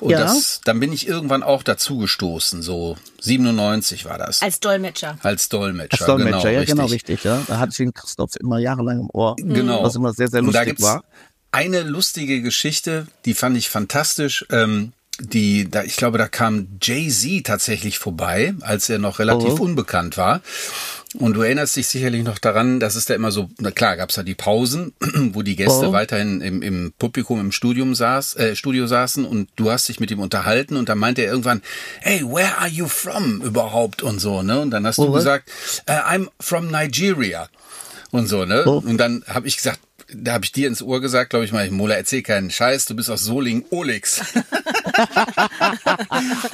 Und Ja. das, dann bin ich irgendwann auch dazu gestoßen, so 97 war das. Als Dolmetscher. Als Dolmetscher. Als Dolmetscher, genau, ja, richtig. genau, richtig, ja. Da hatte ich den Christoph immer jahrelang im Ohr. Genau. Was immer sehr, sehr Und da lustig gibt's war. Eine lustige Geschichte, die fand ich fantastisch. Ähm, die, da, ich glaube, da kam Jay-Z tatsächlich vorbei, als er noch relativ Oh. unbekannt war. Und du erinnerst dich sicherlich noch daran, dass es da immer so, na klar, gab's da die Pausen, wo die Gäste Oh. weiterhin im, im Publikum im Studium saß, äh, Studio saßen und du hast dich mit ihm unterhalten und dann meinte er irgendwann, hey, where are you from überhaupt und so, ne? Und dann hast du Oh, was? gesagt, äh, I'm from Nigeria und so, ne? Oh. Und dann habe ich gesagt, da habe ich dir ins Ohr gesagt, glaube ich mal, Mola, erzähl keinen Scheiß, du bist aus Soling Olix.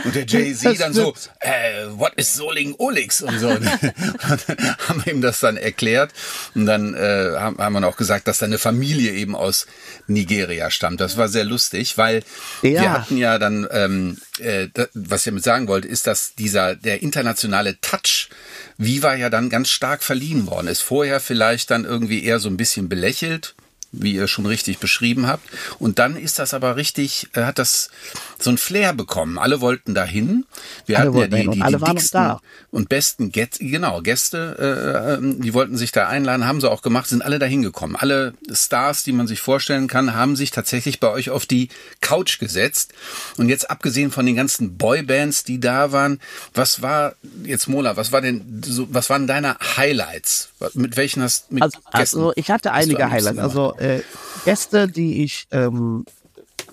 und der Jay-Z dann so, äh, what is Soling Olix? Und so. Und dann haben wir ihm das dann erklärt. Und dann äh, haben, haben wir auch gesagt, dass seine Familie eben aus Nigeria stammt. Das war sehr lustig, weil Ja. wir hatten ja dann, ähm, äh, da, was ich damit sagen wollte, ist, dass dieser, der internationale Touch Viva ja dann ganz stark verliehen worden ist. Vorher vielleicht dann irgendwie eher so ein bisschen belächelt, wie ihr schon richtig beschrieben habt. Und dann ist das aber richtig, äh, hat das so ein Flair bekommen. Alle wollten dahin. Wir Alle hatten ja die, die, die waren noch dicksten da. und besten Gäste, genau, Gäste, äh, ähm, die wollten sich da einladen, haben sie auch gemacht, sind alle dahin gekommen. Alle Stars, die man sich vorstellen kann, haben sich tatsächlich bei euch auf die Couch gesetzt. Und jetzt abgesehen von den ganzen Boybands, die da waren, was war jetzt Mola, was war denn so, was waren deine Highlights? Mit welchen hast mit Also, Gästen also ich hatte einige Highlights. Also äh, Gäste, die ich ähm,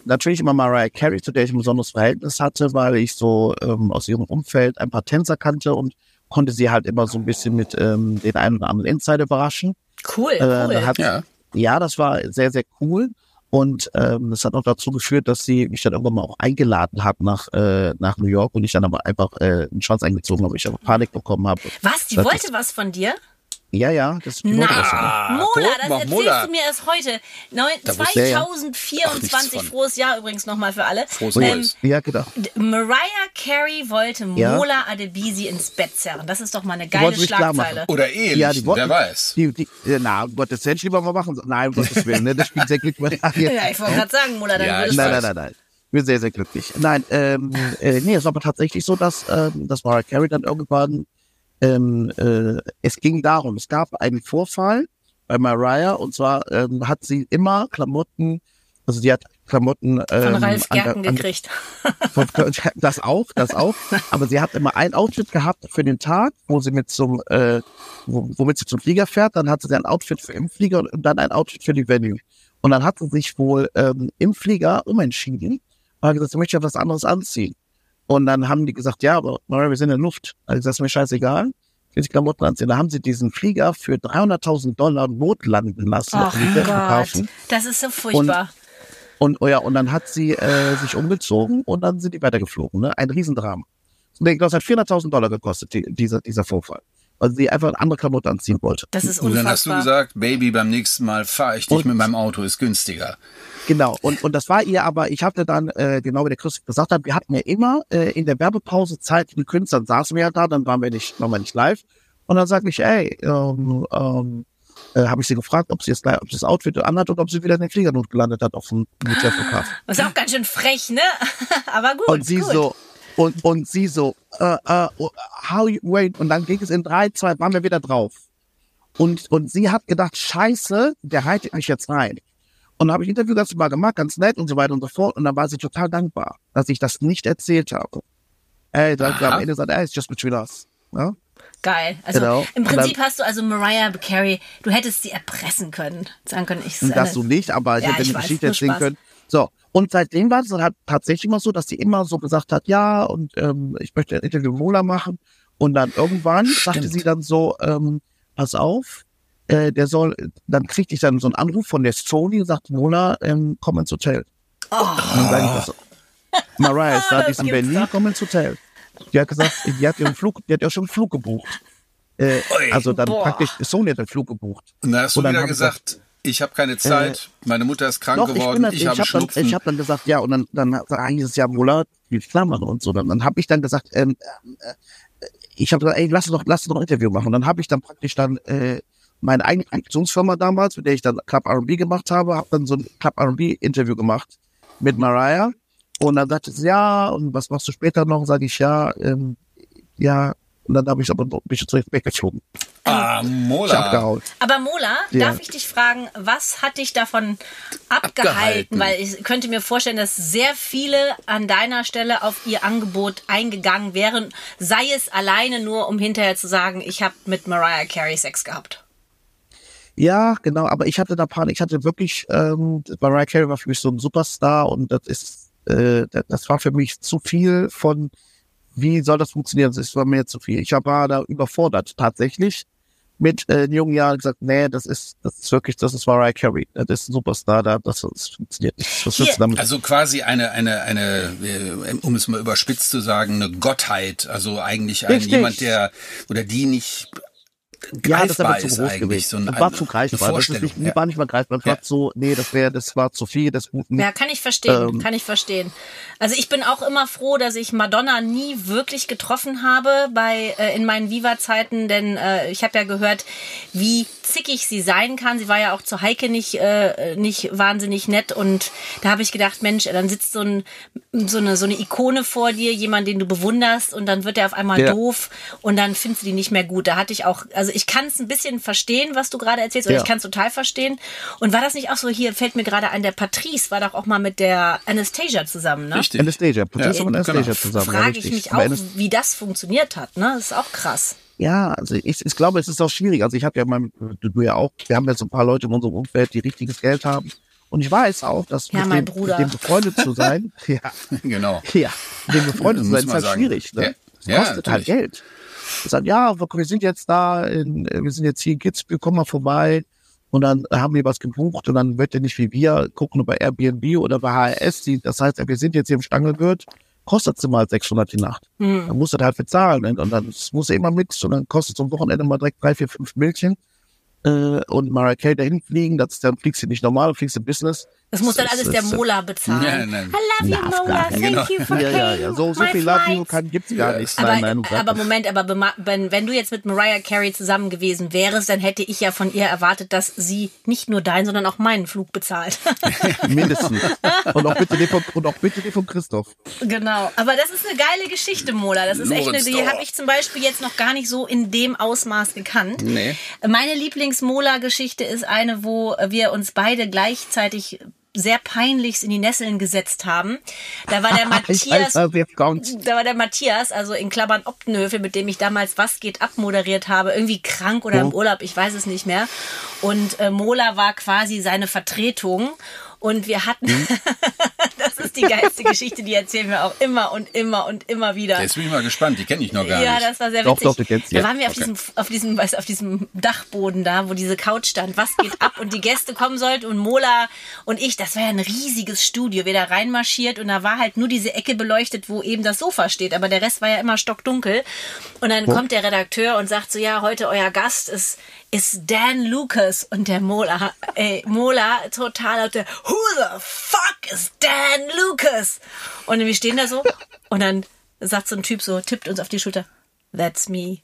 natürlich immer Mariah Carey, zu der ich ein besonderes Verhältnis hatte, weil ich so ähm, aus ihrem Umfeld ein paar Tänzer kannte und konnte sie halt immer so ein bisschen mit ähm, den einen oder anderen Insider überraschen. Cool, Äh, cool. da hat, Ja. ja. das war sehr, sehr cool. Und ähm, das hat auch dazu geführt, dass sie mich dann irgendwann mal auch eingeladen hat nach, äh, nach New York und ich dann aber einfach äh, einen Schwanz eingezogen habe, ich aber Panik bekommen habe. was? Die das wollte ist- was von dir? Ja, ja, das die wollte das ja. Ah, Mola, das mal, erzählst Mola. du mir erst heute. Neun, Da wusste er ja. 2024, Ach, frohes Jahr übrigens nochmal für alle. Frohes Ähm. Ja, genau. Mariah Carey wollte Ja. Mola Adebisi ins Bett zerren. Das ist doch mal eine Die geile. Schlagzeile. Oder ehelichen, Ja, die wollten- wer weiß. Die, die, ja, na, um Gottes Willen, lieber mal machen. Nein, um Gottes Willen, ne, das spielt sehr glücklich. Ja, ich wollte gerade sagen, Mola, dann Ja, du Nein, nein, nein, nein. Ich bin sehr, sehr glücklich. Nein, ähm, äh, nee, es war aber tatsächlich so, dass, ähm, dass Mariah Carey dann irgendwann, ähm, äh, es ging darum, es gab einen Vorfall bei Mariah und zwar ähm, hat sie immer Klamotten, also die hat Klamotten ähm, von Ralf an der- Gerken an- gekriegt. von- das auch, das auch. Aber sie hat immer ein Outfit gehabt für den Tag, wo sie mit zum, äh, wo, womit sie zum Flieger fährt. Dann hatte sie ein Outfit für im Flieger und dann ein Outfit für die Venue. Und dann hat sie sich wohl ähm, im Flieger umentschieden und hat gesagt, sie möchte ja was anderes anziehen. Und dann haben die gesagt, ja, aber Maria, wir sind in der Luft. Also das ist mir scheißegal. Die Klamotten anziehen. Da haben sie diesen Flieger für 300.000 Dollar notlanden lassen Ach Gott, das ist so furchtbar. Und, oh ja, und dann hat sie äh, sich umgezogen und dann sind die weitergeflogen. Ne? Ein Riesendrama. Das hat 400.000 Dollar gekostet, die, dieser, dieser Vorfall. Weil sie einfach andere Klamotten anziehen wollte. Das ist Und unfassbar. dann hast du gesagt, Baby, beim nächsten Mal fahre ich dich Und- mit meinem Auto, ist günstiger. Genau, und, und das war ihr aber, ich hatte dann, äh, genau wie der Christoph gesagt hat, wir hatten ja immer äh, in der Werbepause Zeit für die Künstler, dann saßen wir ja da, dann waren wir nicht, waren wir nicht live. Und dann sagte ich, ey, ähm, ähm, äh, habe ich sie gefragt, ob sie jetzt gleich, ob sie das Outfit anhat oder ob sie wieder in den Fliegernot gelandet hat auf dem Militärflughafen. Das ist auch ganz schön frech, ne? Aber gut. Und sie gut. so, und, und sie so, äh, äh, how you, wait, und dann ging es in drei, zwei, waren wir wieder drauf. Und, und sie hat gedacht, scheiße, der haltet mich jetzt rein. Und dann habe ich Interview ganz mal gemacht, ganz nett und so weiter und so fort. Und dann war sie total dankbar, dass ich das nicht erzählt habe. Ey, dann Aha. am Ende sagt, ey, it's just between us. Ja? Geil. Also Genau. im Prinzip dann- hast du also Mariah Carey, du hättest sie erpressen können. Sagen können, ich das so nicht, aber ich Ja, hätte ich eine weiß, Geschichte erzählen können. So, und seitdem war es dann halt tatsächlich immer so, dass sie immer so gesagt hat, ja, und ähm, ich möchte ein Interview mit Mola machen. Und dann irgendwann sagte sie dann so, ähm, pass auf, äh, der soll, dann kriegte ich dann so einen Anruf von der Sony und sagte, Mola, ähm, komm ins Hotel. Oh, Und dann sag ich so. Mariah ist da, die ist in Berlin, doch. komm ins Hotel. Die hat gesagt, die hat ihren Flug, die hat ja schon einen Flug gebucht. Äh, also dann Boah. praktisch, Sony hat den Flug gebucht. Und dann hast du Und dann wieder ich gesagt, ich habe keine Zeit, meine Mutter ist krank Doch, geworden, ich, ich, habe hab dann, Schnupfen. ich habe dann gesagt, ja, und dann, dann hieß es ja, Mola, die Klammern und so. Dann, dann habe ich dann gesagt, ähm, äh, ich habe gesagt, ey, lass uns doch, lass doch ein Interview machen. Und dann habe ich dann praktisch dann äh, meine eigene Aktionsfirma damals, mit der ich dann Club R&B gemacht habe, habe dann so ein Club R&B Interview gemacht mit Mariah. Und dann sagte sie, ja, und was machst du später noch? Sage ich, ja, ähm, ja. Und dann habe ich aber noch ein bisschen zurück weggeschoben. ah, Ich Mola. abgehauen. Aber Mola, Ja. darf ich dich fragen, was hat dich davon abgehalten? Abgehalten. Weil ich könnte mir vorstellen, dass sehr viele an deiner Stelle auf ihr Angebot eingegangen wären, sei es alleine nur, um hinterher zu sagen, ich habe mit Mariah Carey Sex gehabt. Ja, genau, aber ich hatte da Panik. Ich hatte wirklich, ähm, Mariah Carey war für mich so ein Superstar und das ist, äh, das- das war für mich zu viel von, wie soll das funktionieren? Das war mir zu viel. Ich war da überfordert tatsächlich mit äh, jungen Jahren gesagt, nee, das ist, das ist wirklich, das ist Mariah Carey. Das ist ein Superstar, da, das, das funktioniert nicht. Was du damit? Also quasi eine, eine, eine, äh, um es mal überspitzt zu sagen, eine Gottheit. Also eigentlich ein, jemand, der oder die nicht Ja, das aber zu groß gewesen. So ein, das war zu greifbar. Das ist nicht, ja. war nicht mal greifbar. Das Ja. war so, nee, das wäre, das war zu viel, das Ja, kann ich verstehen, Ähm. kann ich verstehen. Also ich bin auch immer froh, dass ich Madonna nie wirklich getroffen habe bei äh, in meinen Viva-Zeiten, denn äh, ich habe ja gehört, wie zickig sie sein kann. Sie war ja auch zu Heike nicht äh, nicht wahnsinnig nett und da habe ich gedacht, Mensch, dann sitzt so ein so eine so eine Ikone vor dir, jemand, den du bewunderst und dann wird er auf einmal Ja. doof und dann findest du die nicht mehr gut. Da hatte ich auch, also ich kann es ein bisschen verstehen, was du gerade erzählst, oder Ja. ich kann es total verstehen. Und war das nicht auch so, hier fällt mir gerade ein, der Patrice war doch auch mal mit der Anastasia zusammen, ne? Richtig. Anastasia, Producer Ja, und Anastasia genau. zusammen. Frage ich mich auch, wie das funktioniert hat, ne? Das ist auch krass. Ja, also ich, ich glaube, es ist auch schwierig. Also ich habe ja mein, du, du ja auch, wir haben ja so ein paar Leute in unserem Umfeld, die richtiges Geld haben. Und ich weiß auch, dass Ja, mit, mein dem, Bruder. mit dem befreundet zu sein, ja, Genau. ja, mit dem befreundet zu sein, ist halt sagen. schwierig. Ne? Ja. Das Ja, kostet halt. Geld. Ich sage, ja, wir sind jetzt da, in, wir sind jetzt hier in Kitzbühel, komm mal vorbei. Und dann haben wir was gebucht und dann wird er nicht wie wir gucken über Airbnb oder bei HRS. Die, das heißt, wir sind jetzt hier im Stangelwirt, kostet sie mal 600 die Nacht. Hm. Dann musst du halt bezahlen. Und dann muss er immer mit und dann kostet so ein Wochenende mal direkt drei, vier, fünf Milchen. Äh, und Carey dahin fliegen, das dann fliegst du nicht normal, fliegst du Business. Das muss dann alles der Mola bezahlen. Ja, nein. I love you, Mola. Thank you for Ja, ja, ja. So, so viel Love You kann, gibt's gar nicht. Aber, nein, nein, aber Moment, aber wenn, wenn du jetzt mit Mariah Carey zusammen gewesen wärst, dann hätte ich ja von ihr erwartet, dass sie nicht nur deinen, sondern auch meinen Flug bezahlt. Mindestens. Und auch bitte den von, und auch bitte den von Christoph. genau. Aber das ist eine geile Geschichte, Mola. Das ist echt eine, die habe ich zum Beispiel jetzt noch gar nicht so in dem Ausmaß gekannt. Nee. Meine Lieblings-Mola-Geschichte ist eine, wo wir uns beide gleichzeitig sehr peinlichst in die Nesseln gesetzt haben. Da war der Matthias da war der Matthias, also in Klammern Optenhöfe, mit dem ich damals Was geht ab moderiert habe, irgendwie krank oder im Oh. Urlaub, ich weiß es nicht mehr. Und äh, Mola war quasi seine Vertretung. Und wir hatten, Hm? das ist die geilste Geschichte, die erzählen wir auch immer und immer und immer wieder. Jetzt bin ich mal gespannt, die kenne ich noch gar ja, nicht. das war sehr Doch, witzig. doch, du kennst da waren wir auf Okay. diesem, auf diesem, weißt, auf diesem Dachboden da, wo diese Couch stand. Was geht ab? Und die Gäste kommen sollten und Mola und ich, das war ja ein riesiges Studio. Wir da reinmarschiert und da war halt nur diese Ecke beleuchtet, wo eben das Sofa steht. Aber der Rest war ja immer stockdunkel. Und dann kommt der Redakteur und sagt so, ja, heute euer Gast ist, ist Dan Lucas. Und der Mola, ey, Mola total der, who the fuck is Dan Lucas? Und wir stehen da so und dann sagt so ein Typ so, tippt uns auf die Schulter. That's me.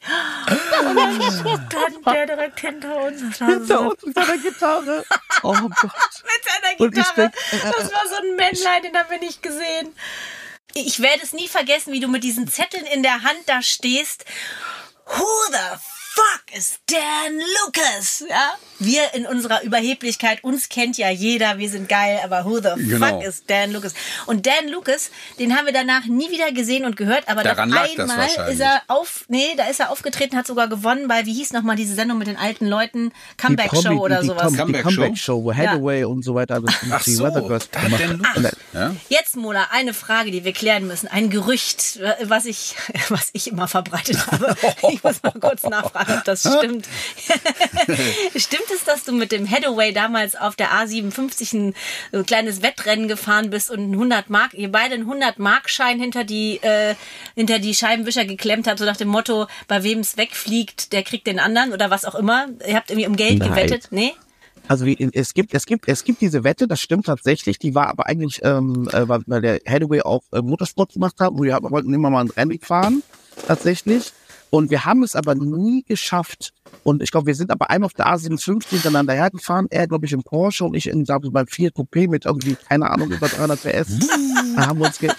Und dann stand der direkt hinter uns. Das war so Hinter uns mit seiner Gitarre. Oh Gott. mit seiner ich Gitarre. denk, Das war so ein Männlein, den haben wir nicht gesehen. Ich werde es nie vergessen, wie du mit diesen Zetteln in der Hand da stehst. Who the fuck is Dan Lucas? Ja? Wir in unserer Überheblichkeit, uns kennt ja jeder, wir sind geil, aber who the Genau. fuck is Dan Lucas? Und Dan Lucas, den haben wir danach nie wieder gesehen und gehört, aber Daran doch lag das einmal wahrscheinlich. ist er auf, nee, da ist er aufgetreten, hat sogar gewonnen bei, wie hieß nochmal diese Sendung mit den alten Leuten? Comeback Show oder die, sowas. Die Comeback Comeback Show? Wo Hathaway und so weiter alles Ach die so, Weather Girls gemacht. Ja? Jetzt, Mola, eine Frage, die wir klären müssen. Ein Gerücht, was ich, was ich immer verbreitet habe. Ich muss mal kurz nachfragen, das stimmt. stimmt es, dass du mit dem Hathaway damals auf der A57 ein, kleines Wettrennen gefahren bist und ein 100 Mark, ihr beide einen 100 Mark Schein hinter die, äh, hinter die Scheibenwischer geklemmt habt, so nach dem Motto, bei wem es wegfliegt, der kriegt den anderen oder was auch immer. Ihr habt irgendwie um Geld Nein. gewettet, nee? Also es gibt, es gibt, es gibt diese Wette, das stimmt tatsächlich. Die war aber eigentlich, ähm, äh, weil der Hathaway auch äh, Motorsport gemacht hat, wo wir wollten immer mal ein Rennen fahren, tatsächlich. Und wir haben es aber nie geschafft. Und ich glaube, wir sind aber einmal auf der A57 hintereinander hergefahren. Er, glaube ich, im Porsche und ich in, glaube ich, beim Fiat Coupé mit irgendwie, keine Ahnung, über 300 PS. da haben wir uns, ge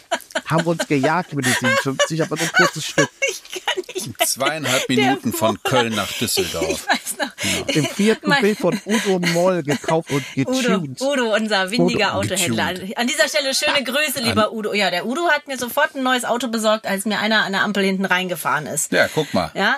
haben wir uns gejagt mit den 57, aber nur ein kurzes Stück. Ich kann Zweieinhalb Minuten von. Köln nach Düsseldorf. Ich weiß noch. Im Fiat Mein- Coupé von Udo Moll gekauft und Udo, getuned. Udo, unser windiger Udo, Autohändler. An dieser Stelle schöne Grüße, lieber Udo. Ja, der Udo hat mir sofort ein neues Auto besorgt, als mir einer an der Ampel hinten reingefahren ist. Ja, guck mal. Ja,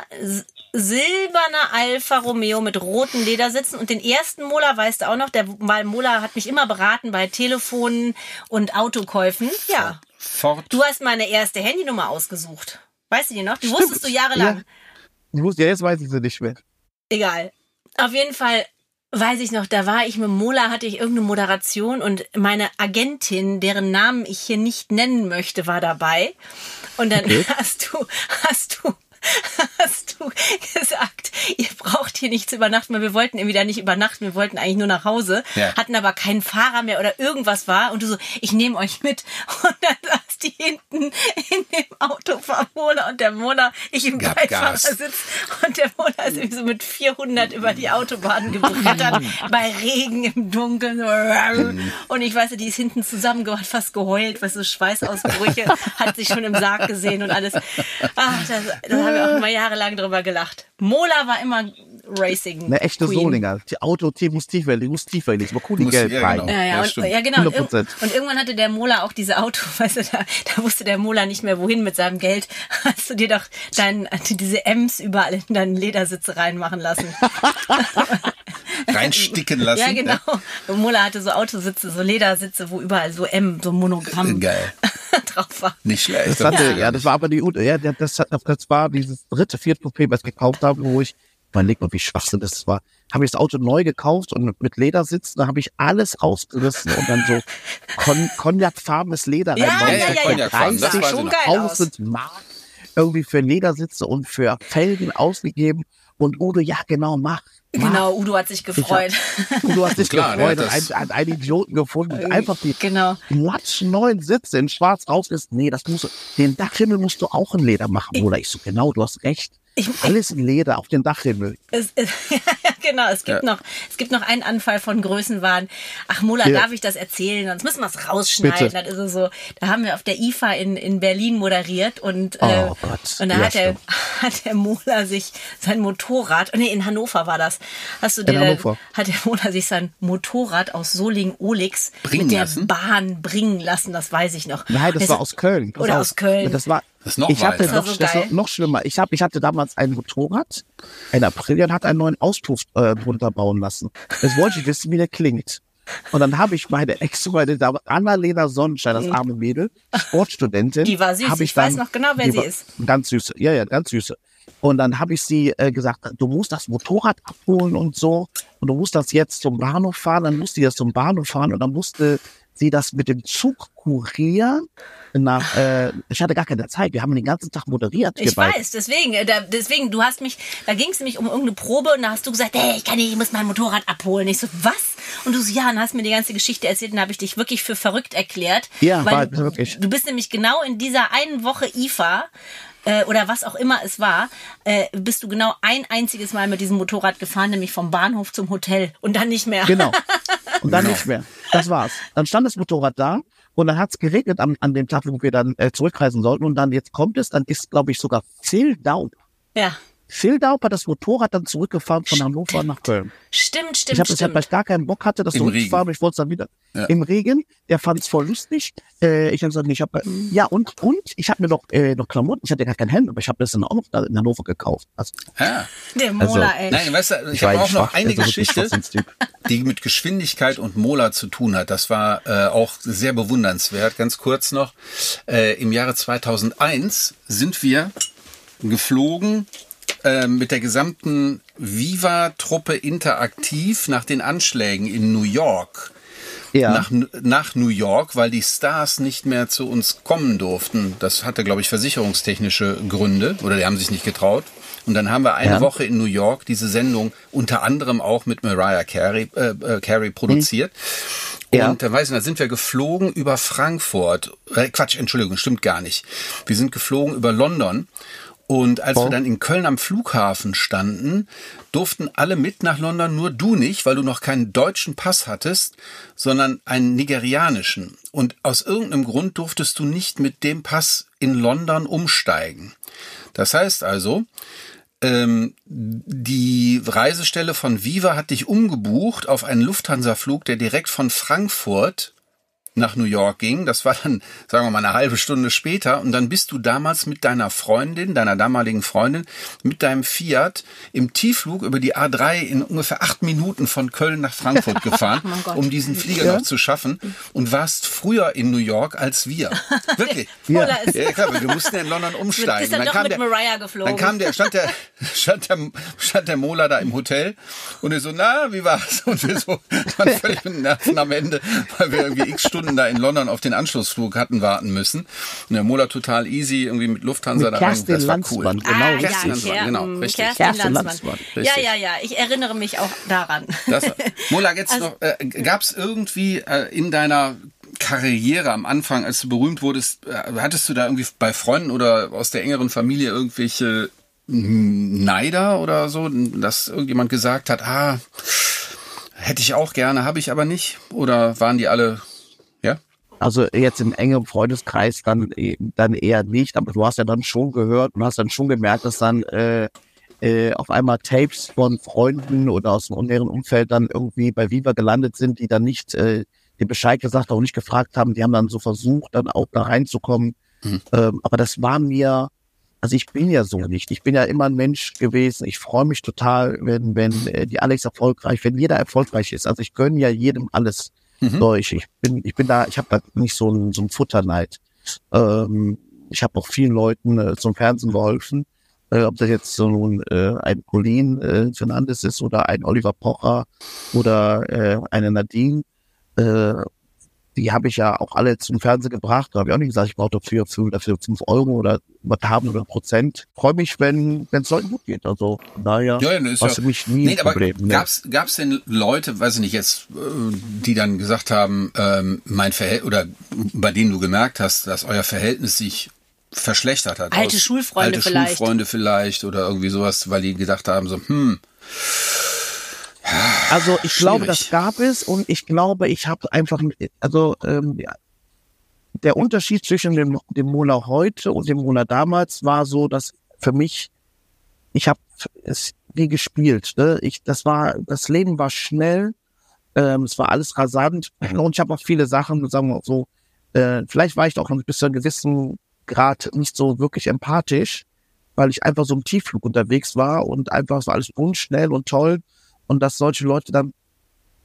silberner Alfa Romeo mit roten Ledersitzen und den ersten Mola weißt du auch noch, der weil Mola hat mich immer beraten bei Telefonen und Autokäufen. Ja, Fort. du hast meine erste Handynummer ausgesucht. Weißt du die noch? Die wusstest du jahrelang. Ja. Ich wusste, ja, jetzt weiß ich sie nicht mehr. Egal. Auf jeden Fall weiß ich noch, da war ich mit Mola, hatte ich irgendeine Moderation und meine Agentin, deren Namen ich hier nicht nennen möchte, war dabei. Und dann Okay. hast du, hast du, hast du gesagt, ihr braucht hier nicht zu übernachten, weil wir wollten irgendwie da nicht übernachten, wir wollten eigentlich nur nach Hause, Ja. hatten aber keinen Fahrer mehr oder irgendwas war und du so, ich nehme euch mit. Und dann saß die hinten in dem Auto von Mona und der Mona, ich im Beifahrersitz. Und der Mona ist irgendwie so mit 400 über die Autobahn gebrettert, bei Regen im Dunkeln. Und ich weiß, die ist hinten zusammengehauen, fast geheult, was so Schweißausbrüche, hat sich schon im Sarg gesehen und alles. Ach, das, da haben wir auch immer jahrelang drüber gelacht. Mola war immer Racing. Eine echte Queen. Solinger. Die Auto, die muss tiefer, die muss tiefer, die muss cool Muss- Geld ja, rein. genau. Ja, ja, Ja, und, ja genau. Und, 100%. irg- und irgendwann hatte der Mola auch diese Auto, weißt du, da, da wusste der Mola nicht mehr, wohin mit seinem Geld. Hast du dir doch dein, diese M's überall in deinen Ledersitze reinmachen lassen. Reinsticken lassen. ja, genau. Und Mola hatte so Autositze, so Ledersitze, wo überall so M, so Monogramm Geil. drauf war. Nicht schlecht. Das hatte, ich ja, das war aber die, ja, das, hat- das war dieses dritte, vierte Coupé, was ich gekauft habe, wo ich, überleg mal, wie schwachsinn das war. Habe ich das Auto neu gekauft und mit, Ledersitzen, da habe ich alles rausgerissen und dann so kon cognacfarbenes Leder Ja, reinbauen. ja, ja, Das ja. Cognacfarben, das 30 weiß ich schon geil aus. 1000 Mark irgendwie für Ledersitze und für Felgen ausgegeben. Und Udo, ja, genau, mach. Genau, Udo hat sich gefreut. Udo hat sich Klar, gefreut ne, und das- einen, einen Idioten gefunden und einfach die Genau. latschen neuen Sitze in schwarz rauslässt. Nee, das musst du, den Dachhimmel musst du auch in Leder machen, Bruder. Ich so, genau, du hast recht. Ich- Alles in Leder auf den Dachhimmel. Es, es, genau, es gibt Ja. noch, es gibt noch einen Anfall von Größenwahn. Ach, Mola, Ja. darf ich das erzählen? Sonst müssen wir es rausschneiden. Bitte. Das ist so, da haben wir auf der IFA in, in Berlin moderiert und, Oh äh, Gott. und da Ja, hat, der, hat der Mola sich sein Motorrad, nee, in Hannover war das. Hast du dir, Hannover. hat der Mola sich sein Motorrad aus Soling-Olix mit der lassen? Bahn bringen lassen, das weiß ich noch. Nein, das Es- war aus Köln. Pass Oder aus Köln. Das war, Das ist noch ich hatte noch, so das geil. noch schlimmer. Ich, hab, ich hatte damals ein Motorrad, ein Aprilia, und hatte einen neuen Auspuff äh, drunter bauen lassen. Jetzt wollte ich wissen, wie der klingt. Und dann habe ich meine Ex, meine Dame, Annalena Sonnenschein, das arme Mädel, Sportstudentin. Die war süß, hab ich dann- weiß noch genau, wer sie war ist. Ganz süße, ja, ja, ganz süße. Und dann habe ich sie äh, gesagt, du musst das Motorrad abholen und so. Und du musst das jetzt zum Bahnhof fahren. Dann musste sie das zum Bahnhof fahren und dann musste sie das mit dem Zug kurieren. Nach, äh, ich hatte gar keine Zeit. Wir haben den ganzen Tag moderiert. Ich weiß, deswegen, äh, da, deswegen, du hast mich, da ging es nämlich um irgendeine Probe und da hast du gesagt, hey, ich kann nicht, ich muss mein Motorrad abholen. Ich so, was? Und du so, ja, und hast mir die ganze Geschichte erzählt und habe ich dich wirklich für verrückt erklärt. Ja, weil war du, wirklich. Du bist nämlich genau in dieser einen Woche IFA äh, oder was auch immer es war, äh, bist du genau ein einziges Mal mit diesem Motorrad gefahren, nämlich vom Bahnhof zum Hotel und dann nicht mehr. Genau. Und dann nicht mehr. Das war's. Dann stand das Motorrad da und dann hat's geregnet an, an dem Tag, wo wir dann äh, zurückreisen sollten. Und dann jetzt kommt es, dann ist, glaube ich, sogar Phil Daub. Ja, Phil Daub hat das Motorrad dann zurückgefahren von Hannover nach Köln. stimmt, stimmt, Ich habe das ja, stimmt. weil ich gar keinen Bock hatte, das Im zurückzufahren, aber ich wollte es dann wieder Ja. im Regen. Der fand es voll lustig. Äh, ich habe gesagt, ich habe ja und und ich habe mir noch äh, noch Klamotten. Ich hatte gar kein Hemd, aber ich habe das dann auch noch in Hannover gekauft. Also, Ah. Der Mola, Also, ey. Nein, weißt du, ich war habe auch noch eine also Geschichte, die mit Geschwindigkeit und Mola zu tun hat. Das war äh, auch sehr bewundernswert. Ganz kurz noch. Äh, Im Jahre 2001 sind wir geflogen äh, mit der gesamten Viva-Truppe interaktiv nach den Anschlägen in New York. ja. Nach, nach New York, weil die Stars nicht mehr zu uns kommen durften. Das hatte, glaube ich, versicherungstechnische Gründe oder die haben sich nicht getraut. Und dann haben wir eine Ja. Woche in New York diese Sendung unter anderem auch mit Mariah Carey, äh, äh, Carey produziert. Ja. Und da weiß ich, da sind wir geflogen über Frankfurt. Äh, Quatsch, Entschuldigung, stimmt gar nicht. Wir sind geflogen über London. Und als Oh. wir dann in Köln am Flughafen standen, durften alle mit nach London, nur du nicht, weil du noch keinen deutschen Pass hattest, sondern einen nigerianischen. Und aus irgendeinem Grund durftest du nicht mit dem Pass in London umsteigen. Das heißt also, ähm, die Reisestelle von Viva hat dich umgebucht auf einen Lufthansa-Flug, der direkt von Frankfurt nach New York ging. Das war dann, sagen wir mal, eine halbe Stunde später. Und dann bist du damals mit deiner Freundin, deiner damaligen Freundin, mit deinem Fiat im Tiefflug über die A3 in ungefähr acht Minuten von Köln nach Frankfurt gefahren, Gott. um diesen Flieger noch zu schaffen. Und warst früher in New York als wir. Wirklich. Ist Ja, klar, wir mussten in London umsteigen. Dann mit Mariah geflogen. Dann kam der, stand der, stand der, stand der Mola da im Hotel und er so, na, wie war's? Und wir so, waren völlig mit den Nerven am Ende, weil wir irgendwie x Stunden da in London auf den Anschlussflug hatten warten müssen. Und der Mola total easy, irgendwie mit Lufthansa Mit da rein. Kerstin Das war cool. Genau, ah, richtig. ja, Landsmann, Ker- genau, mm, richtig. Kerstin, Kerstin Landsmann. Landsmann, Ja, richtig. ja, ja, ich erinnere mich auch daran. Das war, Mola, jetzt Also- noch, äh, gab es irgendwie äh, in deiner Karriere am Anfang, als du berühmt wurdest, äh, hattest du da irgendwie bei Freunden oder aus der engeren Familie irgendwelche Neider oder so, dass irgendjemand gesagt hat, ah, hätte ich auch gerne, habe ich aber nicht? Oder waren die alle, ja? Also jetzt im engen Freundeskreis dann, eh- dann eher nicht, aber du hast ja dann schon gehört und hast dann schon gemerkt, dass dann äh, äh, auf einmal Tapes von Freunden oder aus dem näheren Umfeld dann irgendwie bei Viva gelandet sind, die dann nicht äh, den Bescheid gesagt haben und nicht gefragt haben. Die haben dann so versucht, dann auch da reinzukommen. Ähm, aber das war mir, also ich bin ja so nicht. Ich bin ja immer ein Mensch gewesen. Ich freue mich total, wenn, wenn äh, die Alex erfolgreich, wenn jeder erfolgreich ist. Also ich gönne ja jedem alles durch. Ich bin, ich bin da, ich habe da nicht so ein, so ein Futterneid. Ähm, ich habe auch vielen Leuten äh, zum Fernsehen geholfen. Äh, ob das jetzt so ein, äh, ein Colin äh, Fernandes ist oder ein Oliver Pocher oder äh, eine Nadine. Äh, die habe ich ja auch alle zum Fernsehen gebracht. Da habe ich auch nicht gesagt, ich brauche dafür, für, dafür fünf Euro oder was haben oder Prozent. Freue mich, wenn wenn es Leuten gut geht. Also daher Ja, das ist war ja- mich nie Nee, ein aber Problem. ne. gab's gab's denn Leute, weiß ich nicht jetzt, äh, die dann gesagt haben, ähm, mein Verhältnis oder bei denen du gemerkt hast, dass euer Verhältnis sich verschlechtert hat? Alte Schulfreunde alte vielleicht. Schulfreunde vielleicht oder irgendwie sowas, weil die gedacht haben so, hm, Also ich glaube, Schwierig. das gab es und ich glaube, ich habe einfach, also ähm, ja, der Unterschied zwischen dem, dem Mola heute und dem Mola damals war so, dass für mich, ich habe es nie gespielt. Ne? Ich, das war, das Leben war schnell, ähm, es war alles rasant und ich habe auch viele Sachen, sagen wir so, äh, vielleicht war ich auch bis zu einem gewissen Grad nicht so wirklich empathisch, weil ich einfach so im Tiefflug unterwegs war und einfach war alles unschnell und toll und dass solche Leute dann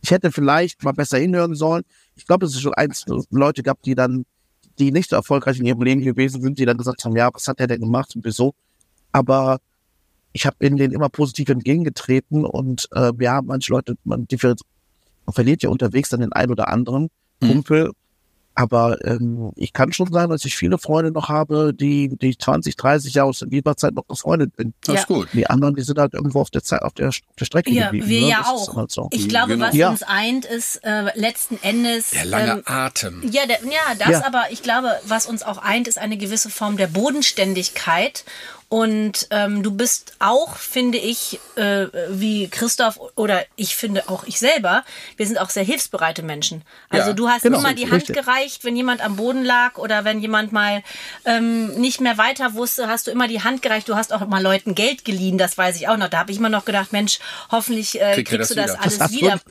ich hätte vielleicht mal besser hinhören sollen. Ich glaube, es ist schon eins Leute gab, die dann, die nicht so erfolgreich in ihrem Leben gewesen sind, die dann gesagt haben, ja, was hat der denn gemacht und wieso? Aber ich habe in denen immer positiv entgegengetreten und äh, ja, manche Leute, man, differenz man verliert ja unterwegs dann den einen oder anderen Mhm. Aber ähm, ich kann schon sagen, dass ich viele Freunde noch habe, die, die 20, 30 Jahre aus der Biberzeit noch befreundet bin. Das Ja. ist gut. Die anderen, die sind halt irgendwo auf der Zeit, auf der, auf der Strecke Ja, geblieben. wir ne? ja Das auch. Halt so. Ich glaube, Genau. was Ja. uns eint, ist äh, letzten Endes. Der lange ähm, Atem. Ja, der, ja, das Ja. aber ich glaube, was uns auch eint, ist eine gewisse Form der Bodenständigkeit. Und ähm, du bist auch, finde ich, äh, wie Christoph oder ich finde auch ich selber, wir sind auch sehr hilfsbereite Menschen. Also Ja, du hast genau, immer die Hand richtig. gereicht, wenn jemand am Boden lag oder wenn jemand mal ähm, nicht mehr weiter wusste, hast du immer die Hand gereicht. Du hast auch mal Leuten Geld geliehen, das weiß ich auch noch. Da habe ich immer noch gedacht, Mensch, hoffentlich äh, Kriegt ihr kriegst du das wieder? alles Das wieder.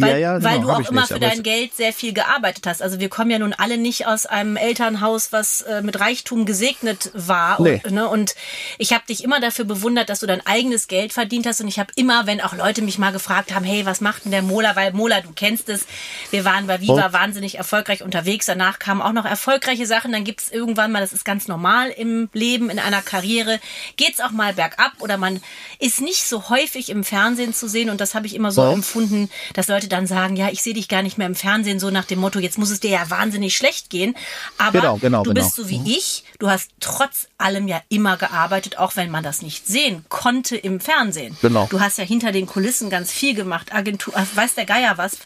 Weil, Ja, ja, weil genau, du auch immer nicht, für dein es- Geld sehr viel gearbeitet hast. Also wir kommen ja nun alle nicht aus einem Elternhaus, was äh, mit Reichtum gesegnet war. Nee. Und, ne? und ich habe dich immer dafür bewundert, dass du dein eigenes Geld verdient hast. Und ich habe immer, wenn auch Leute mich mal gefragt haben, hey, was macht denn der Mola? Weil Mola, du kennst es, wir waren bei Viva Oh. wahnsinnig erfolgreich unterwegs. Danach kamen auch noch erfolgreiche Sachen. Dann gibt's irgendwann mal, das ist ganz normal im Leben, in einer Karriere, geht's auch mal bergab oder man ist nicht so häufig im Fernsehen zu sehen. Und das habe ich immer so Oh. empfunden, dass Leute dann sagen, ja, ich sehe dich gar nicht mehr im Fernsehen, so nach dem Motto, jetzt muss es dir ja wahnsinnig schlecht gehen. Aber Genau, genau, du genau. bist so wie ich, du hast trotz allem ja immer gearbeitet, auch wenn man das nicht sehen konnte im Fernsehen. Genau. Du hast ja hinter den Kulissen ganz viel gemacht, Agentur, ach, weiß der Geier was.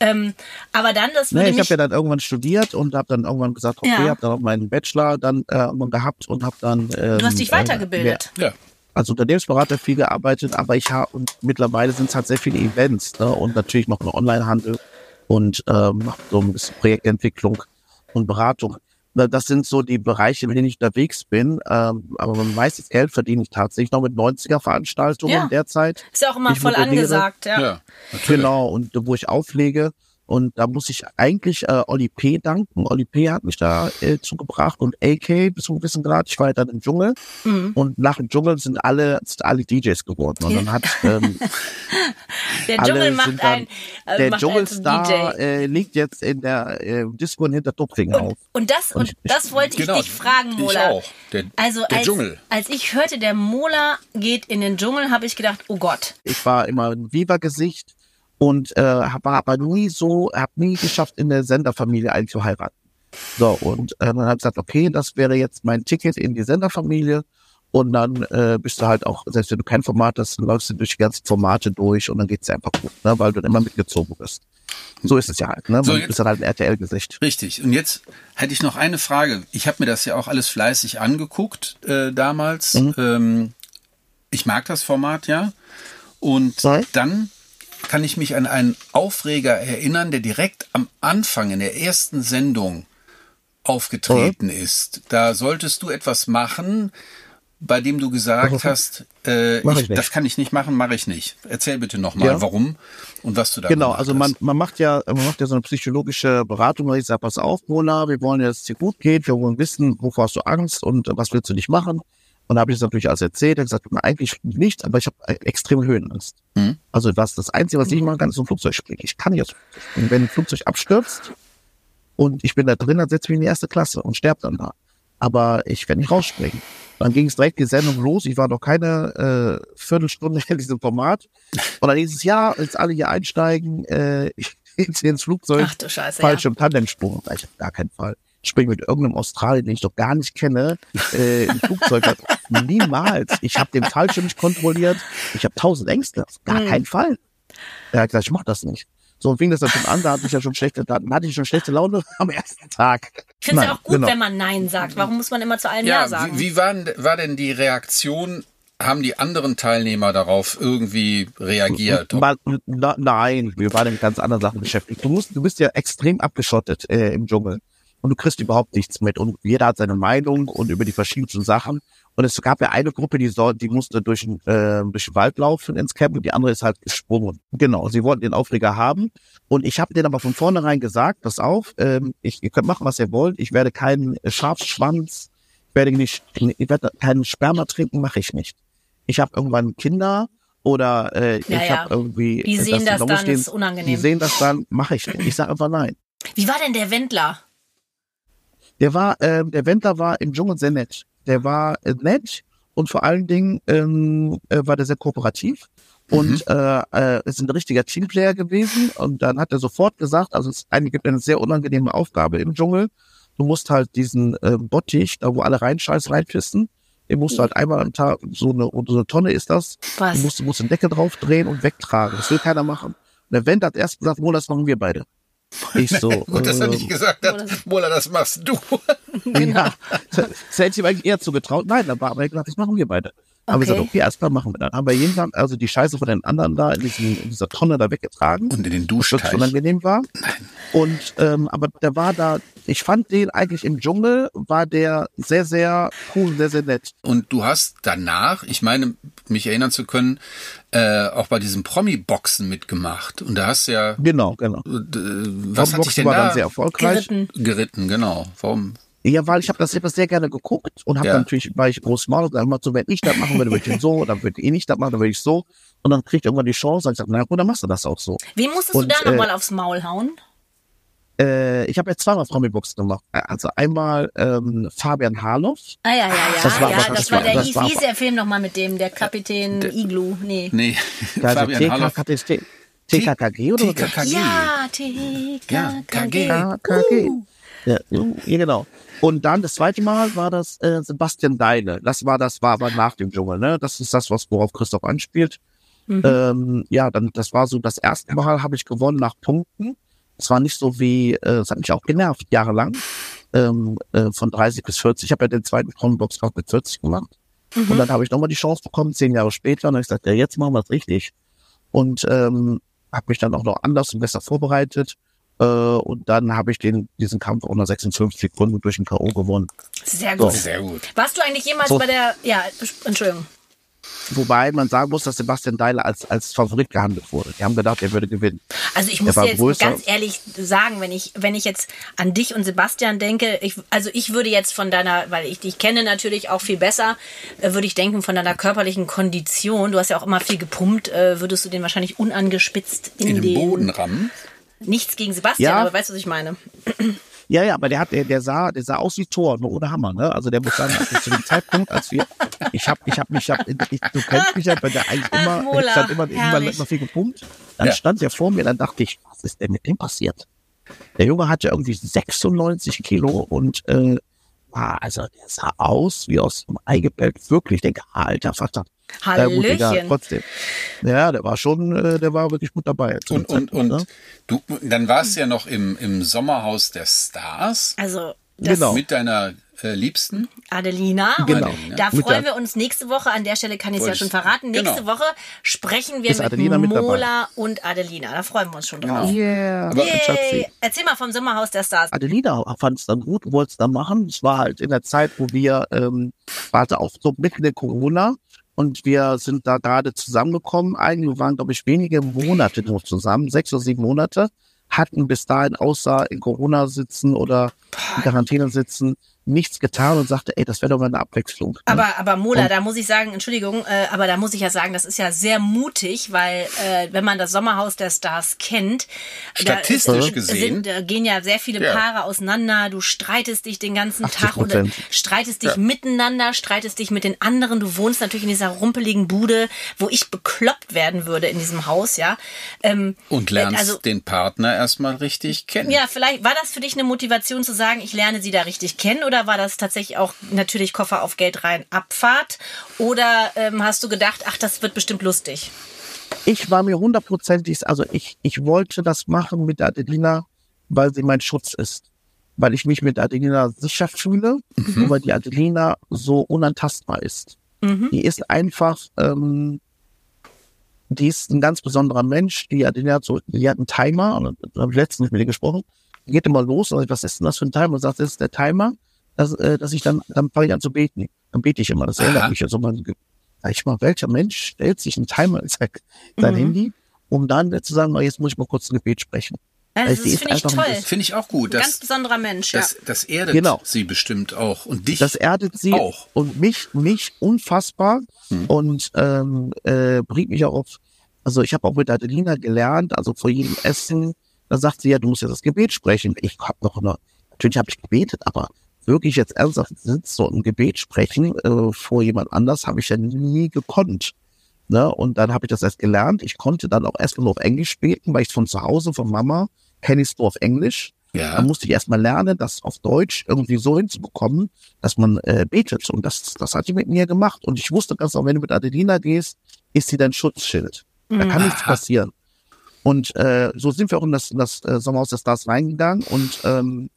Ähm, aber dann, das würde Nee, ich habe ja dann irgendwann studiert und habe dann irgendwann gesagt, okay, Ja. habe dann auch meinen Bachelor dann äh, irgendwann gehabt und habe dann ähm, du hast dich äh, weitergebildet. Ja. Als Unternehmensberater viel gearbeitet, aber ich habe und mittlerweile sind es halt sehr viele Events ne? und natürlich noch eine Onlinehandel und ähm, so ein bisschen Projektentwicklung und Beratung. Das sind so die Bereiche, in denen ich unterwegs bin. Ähm, aber mein meistes Geld verdiene ich tatsächlich noch mit 90er-Veranstaltungen Ja. derzeit. Ist ja auch immer voll angesagt, ja. Ja. Genau, und wo ich auflege. Und da muss ich eigentlich äh, Oli P. danken. Oli P. hat mich da äh, zugebracht und AK bis zu einem gewissen Grad. Ich war ja dann im Dschungel Mhm. und nach dem Dschungel sind alle, sind alle DJs geworden. Und dann hat ähm, Der alle Dschungel macht dann, ein, äh, der macht Dschungelstar DJ. äh, liegt jetzt in der äh, Disco hinter Dupfing auf. Und das, und ich- das wollte ich Genau, dich fragen, ich Mola. auch. Der- also der als, Dschungel. als ich hörte, der Mola geht in den Dschungel, habe ich gedacht, oh Gott. Ich war immer ein Viva-Gesicht und äh, war aber nie so, habe nie geschafft, in der Senderfamilie eigentlich zu heiraten. So, und äh, dann habe ich gesagt, okay, das wäre jetzt mein Ticket in die Senderfamilie. Und dann äh, bist du halt auch, selbst wenn du kein Format hast, dann läufst du durch die ganzen Formate durch und dann geht's dir einfach gut, ne, weil du dann immer mitgezogen bist. So ist es ja halt, ne? So, Man jetzt- bist dann halt ein RTL-Gesicht. Richtig. Und jetzt hätte ich noch eine Frage. Ich habe mir das ja auch alles fleißig angeguckt äh, damals. Mhm. Ähm, ich mag das Format ja. Und Sorry? dann kann ich mich an einen Aufreger erinnern, der direkt am Anfang in der ersten Sendung aufgetreten ist. Da solltest du etwas machen, bei dem du gesagt hast, äh, ich, ich das kann ich nicht machen, mache ich nicht. Erzähl bitte nochmal, Ja. warum und was du da Genau, also man, man macht ja, man macht ja so eine psychologische Beratung, ich sage, pass auf, Mona, wir wollen ja, dass es dir gut geht, wir wollen wissen, wovor hast du Angst und äh, was willst du nicht machen? Und da habe ich das natürlich alles erzählt, er hat gesagt, eigentlich nicht, aber ich habe extreme Höhenangst. Mhm. Also was das Einzige, was ich machen kann, ist ein Flugzeug springen. Ich kann nicht aus dem Flugzeug springen. Wenn ein Flugzeug abstürzt und ich bin da drin, dann setze ich mich in die erste Klasse und sterbe dann da. Aber ich werde nicht rausspringen. Dann ging es direkt die Sendung los. Ich war noch keine äh, Viertelstunde in diesem Format. Und dann hieß es, ja, jetzt alle hier einsteigen, äh, ins, ins Flugzeug. Ach du Scheiße, Fallschirm, Tandemsprung. Ich hab gar keinen Fall. Ich springe mit irgendeinem Australier, den ich doch gar nicht kenne, äh, im Flugzeug. Niemals. Ich habe den Fallschirm nicht kontrolliert. Ich habe tausend Ängste. Auf gar Hm. keinen Fall. Er hat gesagt, ich mach das nicht. So und fing das dann schon an, da hatte ich ja schon schlechte, da hatte ich schon schlechte Laune am ersten Tag. Ich finde es ja auch gut, genau. wenn man Nein sagt. Warum muss man immer zu allem Ja, Ja, sagen? wie, wie waren, war denn die Reaktion? Haben die anderen Teilnehmer darauf irgendwie reagiert? Na, nein, wir waren mit ganz anderen Sachen beschäftigt. Du musst, du bist ja extrem abgeschottet äh, im Dschungel und du kriegst überhaupt nichts mit und jeder hat seine Meinung und über die verschiedensten Sachen. Und es gab ja eine Gruppe, die soll, die musste durch den, äh, durch den Wald laufen ins Camp und die andere ist halt gesprungen. Genau, sie wollten den Aufreger haben und ich habe denen aber von vornherein gesagt, pass auf, ähm, ich, ihr könnt machen, was ihr wollt. Ich werde keinen äh, Schafschwanz, ich werde nicht, ich werde keinen Sperma trinken, mache ich nicht. Ich habe irgendwann Kinder oder äh, Ja, ich ja. habe irgendwie. Die äh, sehen das da muss dann, stehen, ist unangenehm. Die sehen das dann, mache ich nicht. Ich sage einfach nein. Wie war denn der Wendler? Der war, ähm, der Wendler war im Dschungel sehr nett. Der war äh, nett und vor allen Dingen ähm, äh, war der sehr kooperativ und äh, äh, ist ein richtiger Teamplayer gewesen. Und dann hat er sofort gesagt, also es eigentlich gibt eine sehr unangenehme Aufgabe im Dschungel. Du musst halt diesen äh, Bottich, da wo alle reinscheißen, reinpissen, den musst du halt einmal am Tag, so eine, so eine Tonne ist das, Was? du musst, du musst den Deckel drauf drehen und wegtragen. Das will keiner machen. Und der Wendler hat erst gesagt, wohl, das machen wir beide. Ich so, Gut, dass er ähm, nicht gesagt hat, Mola, das machst du. ja, das hätte ich ihm eigentlich eher zugetraut. Nein, da war aber gesagt, das machen wir beide. Aber wir Okay. gesagt, okay, alles klar, machen wir. Dann haben wir jeden Tag also die Scheiße von den anderen da in, diesem, in dieser Tonne da weggetragen. Und in den was Duschteich. unangenehm war. Und ähm, aber der war da, ich fand den eigentlich im Dschungel, war der sehr, sehr cool, sehr, sehr nett. Und du hast danach, ich meine, mich erinnern zu können, äh, auch bei diesem Promi-Boxen mitgemacht. Und da hast du ja, Genau, genau. äh, was hat dich denn war da dann sehr erfolgreich. Geritten. geritten? Genau. Warum? Ja, weil ich habe das, ich das sehr gerne geguckt und habe Ja. natürlich, weil ich groß Maul und dann immer so, wenn ich das machen würde, würde ich den so, dann würde ich nicht das machen, dann würde ich so. Und dann kriegt irgendwann die Chance, und ich sage, na gut, dann machst du das auch so. Wen musstest Und, du da äh, nochmal aufs Maul hauen? Äh, ich habe jetzt zweimal Promi-Boxen gemacht. Also einmal ähm, Fabian Harloff. Ah ja, ja, ja. Das war- ja, das- das, war war- der, das war- wie hieß der Film nochmal mit dem, der Kapitän Iglu? Nee. Nee, Also Fabian Harloff. TKKG, TKKG oder was? TKKG. Ja, Ja, TKKG. Ja, ja, genau. Und dann das zweite Mal war das äh, Sebastian Deine. Das war das war aber nach dem Dschungel, ne? Das ist das, was worauf Christoph anspielt. Mhm. Ähm, ja, dann das war so das erste Mal habe ich gewonnen nach Punkten. Es war nicht so wie, äh, es hat mich auch genervt jahrelang ähm, äh, von 30 bis 40. Ich habe ja den zweiten Frauenboxkampf mit 40 gemacht. Mhm. Und dann habe ich nochmal die Chance bekommen, zehn Jahre später. Und dann ich gesagt, ja, jetzt machen wir es richtig. Und ähm, habe mich dann auch noch anders und besser vorbereitet. Äh, und dann habe ich den, diesen Kampf unter 56 Sekunden durch den K.O. gewonnen. Sehr gut. Sehr gut. Warst du eigentlich jemals So. bei der, ja, Entschuldigung. Wobei man sagen muss, dass Sebastian Deiler als, als Favorit gehandelt wurde. Die haben gedacht, er würde gewinnen. Also ich muss dir jetzt größer. ganz ehrlich sagen, wenn ich, wenn ich jetzt an dich und Sebastian denke, ich, also ich würde jetzt von deiner, weil ich dich kenne natürlich auch viel besser, äh, würde ich denken, von deiner körperlichen Kondition, du hast ja auch immer viel gepumpt, äh, würdest du den wahrscheinlich unangespitzt in, In den den, Boden rammen. Nichts gegen Sebastian, Ja. aber weißt du, was ich meine? Ja, ja, aber der hat, der, der sah, der sah aus wie Thor, nur ohne Hammer, ne? Also der muss sagen, also zu dem Zeitpunkt, als wir, ich hab, ich hab mich, ich hab, ich, du kennst mich ja, weil der eigentlich Ach, immer, Mola, ich stand immer, immer, herrlich. immer viel gepumpt. Dann Ja. stand der vor mir, dann dachte ich, was ist denn mit dem passiert? Der Junge hatte irgendwie 96 Kilo und äh, war, also der sah aus wie aus dem Ei gepellt, wirklich. Ich denke, alter Vater. Ja, gut, egal, Hallöchen. trotzdem. Ja, der war schon, äh, der war wirklich gut dabei. Und, und, und ne? du, dann warst du ja noch im, im Sommerhaus der Stars also, das Genau. mit deiner äh, Liebsten. Adelina. Genau. Und da Mit freuen der- wir uns nächste Woche. An der Stelle kann ich es ja schon verraten. Nächste genau. Woche sprechen wir Ist mit Adelina mit dabei? Mola und Adelina. Da freuen wir uns schon drauf. Yeah, Aber- mein Schatzi. Yay. Erzähl mal vom Sommerhaus der Stars. Adelina fand es dann gut, wollte es dann machen. Es war halt in der Zeit, wo wir, ähm, warte auch so mitten in Corona und wir sind da gerade zusammengekommen. Eigentlich waren, glaube ich, wenige Monate nur zusammen, sechs oder sieben Monate, hatten bis dahin außer in Corona sitzen oder in Quarantäne sitzen nichts getan und sagte, ey, das wäre doch mal eine Abwechslung. ne? Aber, aber Mola, Und- da muss ich sagen, Entschuldigung, äh, aber da muss ich ja sagen, das ist ja sehr mutig, weil äh, wenn man das Sommerhaus der Stars kennt, Statistisch da, gesehen. sind, da gehen ja sehr viele Ja. Paare auseinander. Du streitest dich den ganzen 80 Tag oder streitest dich Ja. miteinander, streitest dich mit den anderen. Du wohnst natürlich in dieser rumpeligen Bude, wo ich bekloppt werden würde in diesem Haus, ja. Ähm, Und lernst also, den Partner erstmal richtig kennen. ja, vielleicht war das für dich eine Motivation zu sagen, ich lerne sie da richtig kennen oder war das tatsächlich auch natürlich Koffer auf Geld rein Abfahrt oder ähm, hast du gedacht, ach, das wird bestimmt lustig? ich war mir hundertprozentig, also ich, ich wollte das machen mit der Adelina, weil sie mein Schutz ist. Weil ich mich mit der Adelina sicher fühle und weil die Adelina so unantastbar ist. Die ist einfach, ähm, die ist ein ganz besonderer Mensch. Die Adelina hat so, die hat einen Timer, und da habe ich letztens mit ihr gesprochen, die geht immer los und ich, was ist denn das für ein Timer? Und sagt, das ist der Timer, dass, äh, dass ich dann, dann fange ich an zu beten. Dann bete ich immer, das erinnert Aha. mich an so mein Sag ich mal, welcher Mensch stellt sich einen Timer in sein, sein Handy, um dann zu sagen, oh, jetzt muss ich mal kurz ein Gebet sprechen. Weil das finde ich toll. Finde ich auch gut. Ein Das, ganz besonderer Mensch, ja. das, das erdet Genau. sie bestimmt auch. Und dich Das erdet sie auch. und mich, mich unfassbar Hm. und ähm, äh, bringt mich auch auf. Also ich habe auch mit Adelina gelernt, also vor jedem Essen, da sagt sie ja, du musst ja das Gebet sprechen. Ich habe noch eine, natürlich habe ich gebetet, aber wirklich jetzt ernsthaft sitzen und ein Gebet sprechen äh, vor jemand anders habe ich ja nie gekonnt. Ne? Und dann habe ich das erst gelernt. Ich konnte dann auch erstmal nur auf Englisch beten, weil ich von zu Hause, von Mama, kenne ich es nur auf Englisch. Ja. Da musste ich erstmal lernen, das auf Deutsch irgendwie so hinzubekommen, dass man äh, betet. Und das, das hat die mit mir gemacht. Und ich wusste ganz genau, wenn du mit Adelina gehst, ist sie dein Schutzschild. Da kann nichts passieren. Und äh, so sind wir auch in das, in das äh, Sommerhaus der Stars reingegangen. Und ähm,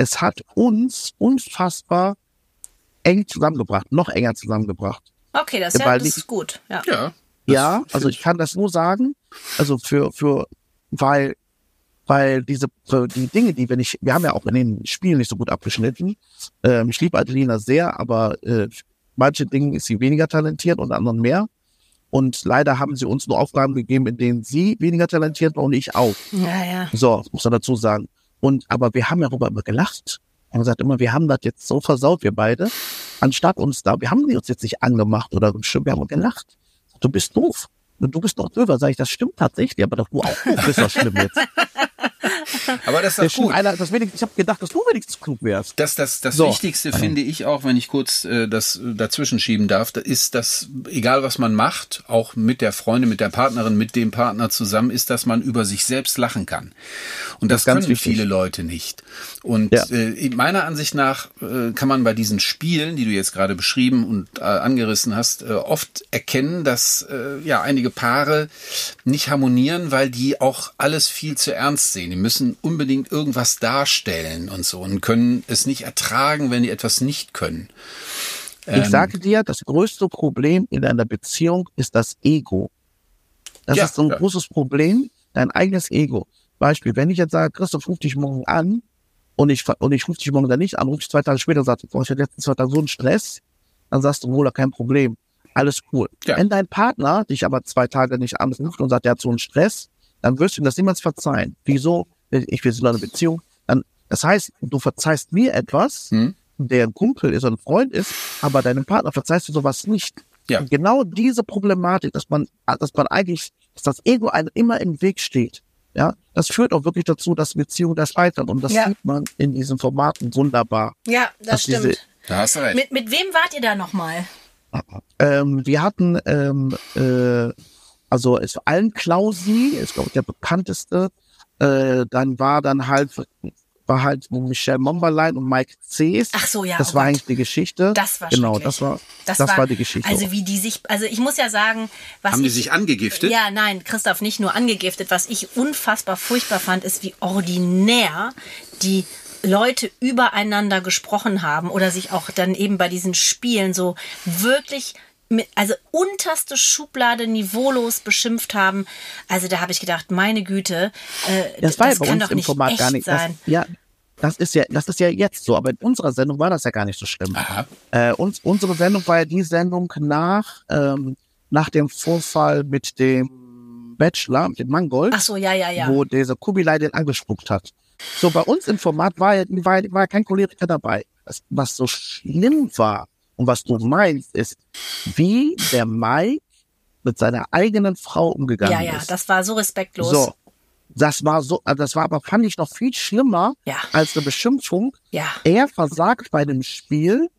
es hat uns unfassbar eng zusammengebracht, noch enger zusammengebracht. Okay, das, ist ja, das ich- ist gut. Ja. ja. Ja, also ich kann das nur sagen, also für, für, weil, weil diese, die Dinge, die wir nicht, wir haben ja auch in den Spielen nicht so gut abgeschnitten. Ähm, ich liebe Adelina sehr, aber äh, manche Dinge ist sie weniger talentiert und anderen mehr. Und leider haben sie uns nur Aufgaben gegeben, in denen sie weniger talentiert war und ich auch. ja, ja. So, muss man dazu sagen. Und, aber wir haben ja darüber immer gelacht. Wir haben gesagt immer, wir haben das jetzt so versaut, wir beide. Anstatt uns da, wir haben die uns jetzt nicht angemacht oder bestimmt, wir haben gelacht. Du bist doof. Du bist doch döver. Sag ich, das stimmt tatsächlich, aber doch du auch doof bist doch schlimm jetzt. Aber das ist gut. einer, das wenigstens, ich habe gedacht, dass du wenigstens klug wärst. Das, das, das So. Wichtigste finde ich auch, wenn ich kurz äh, das äh, dazwischen schieben darf, da ist, dass egal was man macht, auch mit der Freundin, mit der Partnerin, mit dem Partner zusammen, ist, dass man über sich selbst lachen kann. Und das, ganz können viele Leute nicht. Und Ja. äh, meiner Ansicht nach äh, kann man bei diesen Spielen, die du jetzt gerade beschrieben und äh, angerissen hast, äh, oft erkennen, dass äh, ja einige Paare nicht harmonieren, weil die auch alles viel zu ernst sehen. Die müssen unbedingt irgendwas darstellen und so und können es nicht ertragen, wenn die etwas nicht können. Ich sage dir, das größte Problem in einer Beziehung ist das Ego. Das Ja, ist so ein ja. großes Problem, dein eigenes Ego. Beispiel, wenn ich jetzt sage, Christoph, ruf dich morgen an und ich, und ich ruf dich morgen dann nicht an, ruf ich zwei Tage später und sage, boah, ich hatte letzten zwei Tage so einen Stress, dann sagst du, Rola, kein Problem, alles cool. Ja. Wenn dein Partner dich aber zwei Tage nicht anruft und sagt, er hat so einen Stress, dann wirst du ihm das niemals verzeihen. Wieso? Ich will so eine Beziehung. Dann, das heißt, du verzeihst mir etwas, Hm? der ein Kumpel ist und ein Freund ist, aber deinem Partner verzeihst du sowas nicht. Ja. Und genau diese Problematik, dass man, dass man eigentlich, dass das Ego einem immer im Weg steht, ja, das führt auch wirklich dazu, dass Beziehungen da scheitern. Und das Ja. sieht man in diesen Formaten wunderbar. Ja, das stimmt. Da hast du recht. Mit, mit wem wart ihr da nochmal? Ähm, wir hatten, ähm, äh, also es war allen Klausi, ist glaube ich der bekannteste. Äh, dann war dann halt war halt Michelle Momberlein und Mike Cees. Ach so, ja, Das oh war Gott. eigentlich die Geschichte. Das war genau, das war das, war, die Geschichte. Also wie die sich, also ich muss ja sagen, was Haben die ich, sich angegiftet? Ja, nein, Christoph nicht nur angegiftet. Was ich unfassbar furchtbar fand, ist, wie ordinär die Leute übereinander gesprochen haben oder sich auch dann eben bei diesen Spielen so wirklich mit, also unterste Schublade niveaulos beschimpft haben. Also da habe ich gedacht, meine Güte, äh, das war ja bei kann uns doch im nicht Format echt gar nicht. Das, sein. ja, das ist ja, das ist ja jetzt so. Aber in unserer Sendung war das ja gar nicht so schlimm. Aha. Äh, uns, unsere Sendung war ja die Sendung nach, ähm, nach dem Vorfall mit dem Bachelor, mit dem Mangold, Ach so, ja, ja, ja. wo dieser Kubilai den angespuckt hat. So, bei uns im Format war ja, war, war ja kein Choleriker dabei. Das, was so schlimm war und was du meinst, ist, wie der Mike mit seiner eigenen Frau umgegangen Ja, ja, ist. das war so respektlos. So. Das war so, also das war aber, fand ich noch viel schlimmer Ja. als eine Beschimpfung. Ja. Er versagt bei dem Spiel,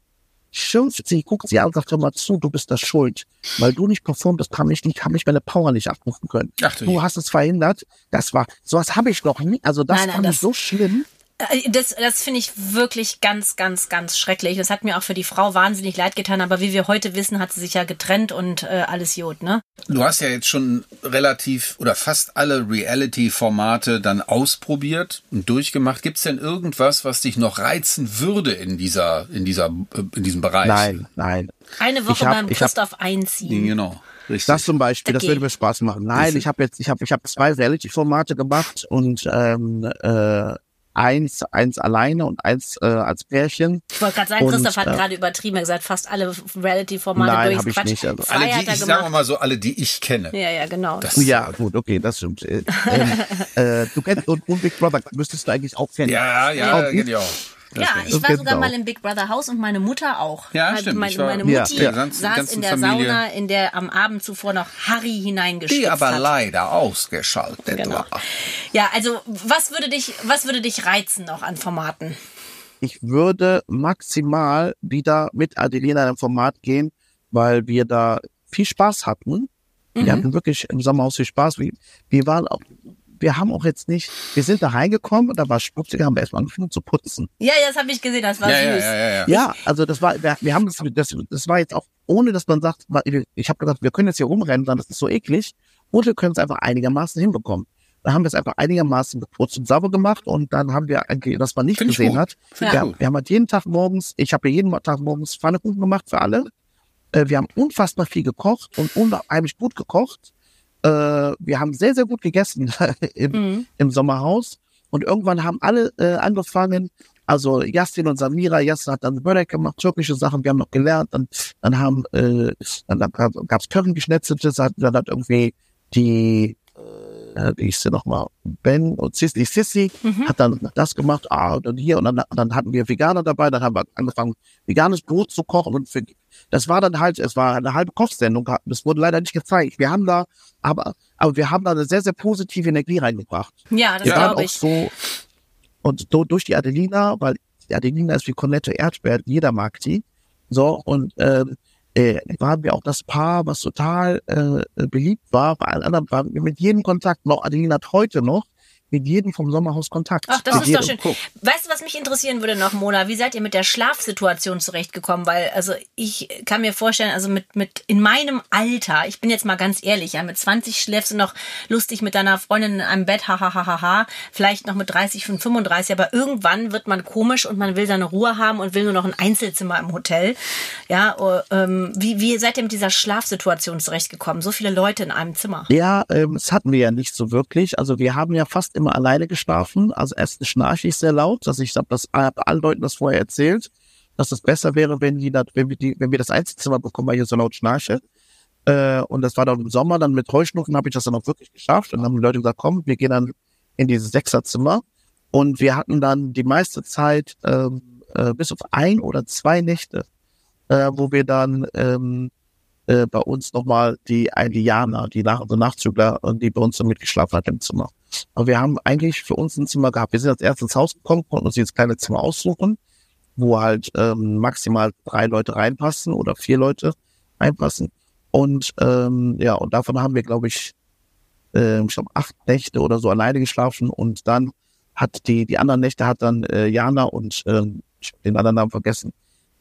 schimpft sie, guckt sie an und sagt, hör mal zu, du bist da schuld. Weil du nicht performt hast, kann ich nicht, habe ich meine Power nicht abrufen können. Ach du du hast es verhindert. Das war, sowas habe ich noch nie, also das Nein, nein, fand das- ich so schlimm. Äh, Das, das finde ich wirklich ganz, ganz, ganz schrecklich. Das hat mir auch für die Frau wahnsinnig leid getan, aber wie wir heute wissen, hat sie sich ja getrennt und äh, alles Jod, ne? Du hast ja jetzt schon relativ oder fast alle Reality-Formate dann ausprobiert und durchgemacht. Gibt es denn irgendwas, was dich noch reizen würde in dieser, in dieser, äh, in diesem Bereich? Nein, nein. Eine Woche hab- beim ich hab- Christoph einziehen. Genau. Richtig. Das zum Beispiel, das Dagegen. würde mir Spaß machen. Nein, ich habe jetzt, ich habe, ich habe zwei Reality-Formate gemacht und ähm, äh, eins, eins alleine und eins äh, als Pärchen. Ich wollte gerade sagen, Und, Christoph hat äh, gerade übertrieben. Er hat gesagt, fast alle Reality-Formate Nein, durch. hab ich nicht, also Alle, die ich, sagen wir gemacht. mal so, alle, die ich kenne. Ja, ja, genau. Das, Ja, gut, okay, das stimmt. Äh, ähm, äh, du kennst und, und Big Brother müsstest du eigentlich auch kennen. ja, ja, geht ja ich Das war sogar auch. mal im Big Brother Haus und meine Mutter auch. Ja, stimmt. Meine, war- meine Mutti ja. Saß ganzen in der Familie. Sauna, in der am Abend zuvor noch Harry hineingestürzt Die aber hat. leider ausgeschaltet Genau. war. Ja, also was würde dich, was würde dich reizen noch an Formaten? Ich würde maximal wieder mit Adelina in ein Format gehen, weil wir da viel Spaß hatten. Mhm. Wir hatten wirklich im Sommerhaus viel Spaß. Wir, wir waren auch, wir haben auch jetzt nicht, wir sind da reingekommen und da war schmutzig, haben wir erstmal angefangen zu putzen. Ja, ja, das habe ich gesehen, das war Ja, ja, süß. ja, ja, ja. Ja, also das war, wir, wir haben das, das, das war jetzt auch, ohne dass man sagt, ich habe gesagt, wir können jetzt hier rumrennen, dann das ist so eklig, und wir können es einfach einigermaßen hinbekommen. Dann haben wir es einfach einigermaßen geputzt und sauber gemacht und dann haben wir, eigentlich, das man nicht Find gesehen hat, Find wir, wir haben halt jeden Tag morgens, ich habe jeden Tag morgens Pfannekuchen gemacht für alle. Äh, wir haben unfassbar viel gekocht und unheimlich gut gekocht. Äh, wir haben sehr, sehr gut gegessen im, Mhm. im Sommerhaus. Und irgendwann haben alle äh, angefangen, also Jastin und Samira, Jastin hat dann Börek gemacht, türkische Sachen, wir haben noch gelernt, dann, dann haben, äh, dann gab es Currygeschnetzeltes, dann, dann hat irgendwie die, äh, hieß sie nochmal, Ben und Sissi, die Sissi hat dann das gemacht, ah, und dann hier, und dann, dann hatten wir Veganer dabei, dann haben wir angefangen, veganes Brot zu kochen und für, das war dann halt, es war eine halbe Kochsendung, das wurde leider nicht gezeigt. Wir haben da, aber, aber wir haben da eine sehr, sehr positive Energie reingebracht. Ja, das glaube auch ich. so, und do, durch die Adelina, weil die Adelina ist wie Cornette Erdbeer, jeder mag die. So, und ähm, äh, waren wir auch das Paar, was total äh, beliebt war. Bei allen anderen waren wir mit jedem Kontakt, noch Adelina hat heute noch mit jedem vom Sommerhaus Kontakt. Ach, das mit ist doch jedem. schön. Weißt du, was mich interessieren würde noch, Mona? Wie seid ihr mit der Schlafsituation zurechtgekommen? Weil, also ich kann mir vorstellen, also mit, mit in meinem Alter, ich bin jetzt mal ganz ehrlich, ja, mit 20 schläfst du noch lustig mit deiner Freundin in einem Bett, hahaha, vielleicht noch mit 30 und 35, aber irgendwann wird man komisch und man will seine Ruhe haben und will nur noch ein Einzelzimmer im Hotel. Ja, oh, ähm, wie, wie seid ihr mit dieser Schlafsituation zurechtgekommen? So viele Leute in einem Zimmer. Ja, ähm, das hatten wir ja nicht so wirklich. Also wir haben ja fast immer alleine geschlafen. Also erstens schnarche ich sehr laut, dass ich habe das hab allen Leuten das vorher erzählt, dass es besser wäre, wenn die wenn wir die, wenn wir das Einzelzimmer bekommen, weil ich so laut schnarche. Äh, und das war dann im Sommer, dann mit Heuschnupfen habe ich das dann auch wirklich geschafft. Und dann haben die Leute gesagt, komm, wir gehen dann in dieses Sechserzimmer. Und wir hatten dann die meiste Zeit, ähm, äh, bis auf ein oder zwei Nächte, äh, wo wir dann ähm, äh, bei uns nochmal die Indianer, die Nach also Nachzügler, die bei uns so mitgeschlafen hat im Zimmer. Aber wir haben eigentlich für uns ein Zimmer gehabt. Wir sind als erstes ins Haus gekommen, konnten uns dieses kleine Zimmer aussuchen, wo halt ähm, maximal drei Leute reinpassen oder vier Leute reinpassen. Und ähm, ja, und davon haben wir, glaube ich, äh, ich glaube, acht Nächte oder so alleine geschlafen und dann hat die, die anderen Nächte hat dann äh, Jana und ich hab den anderen Namen vergessen,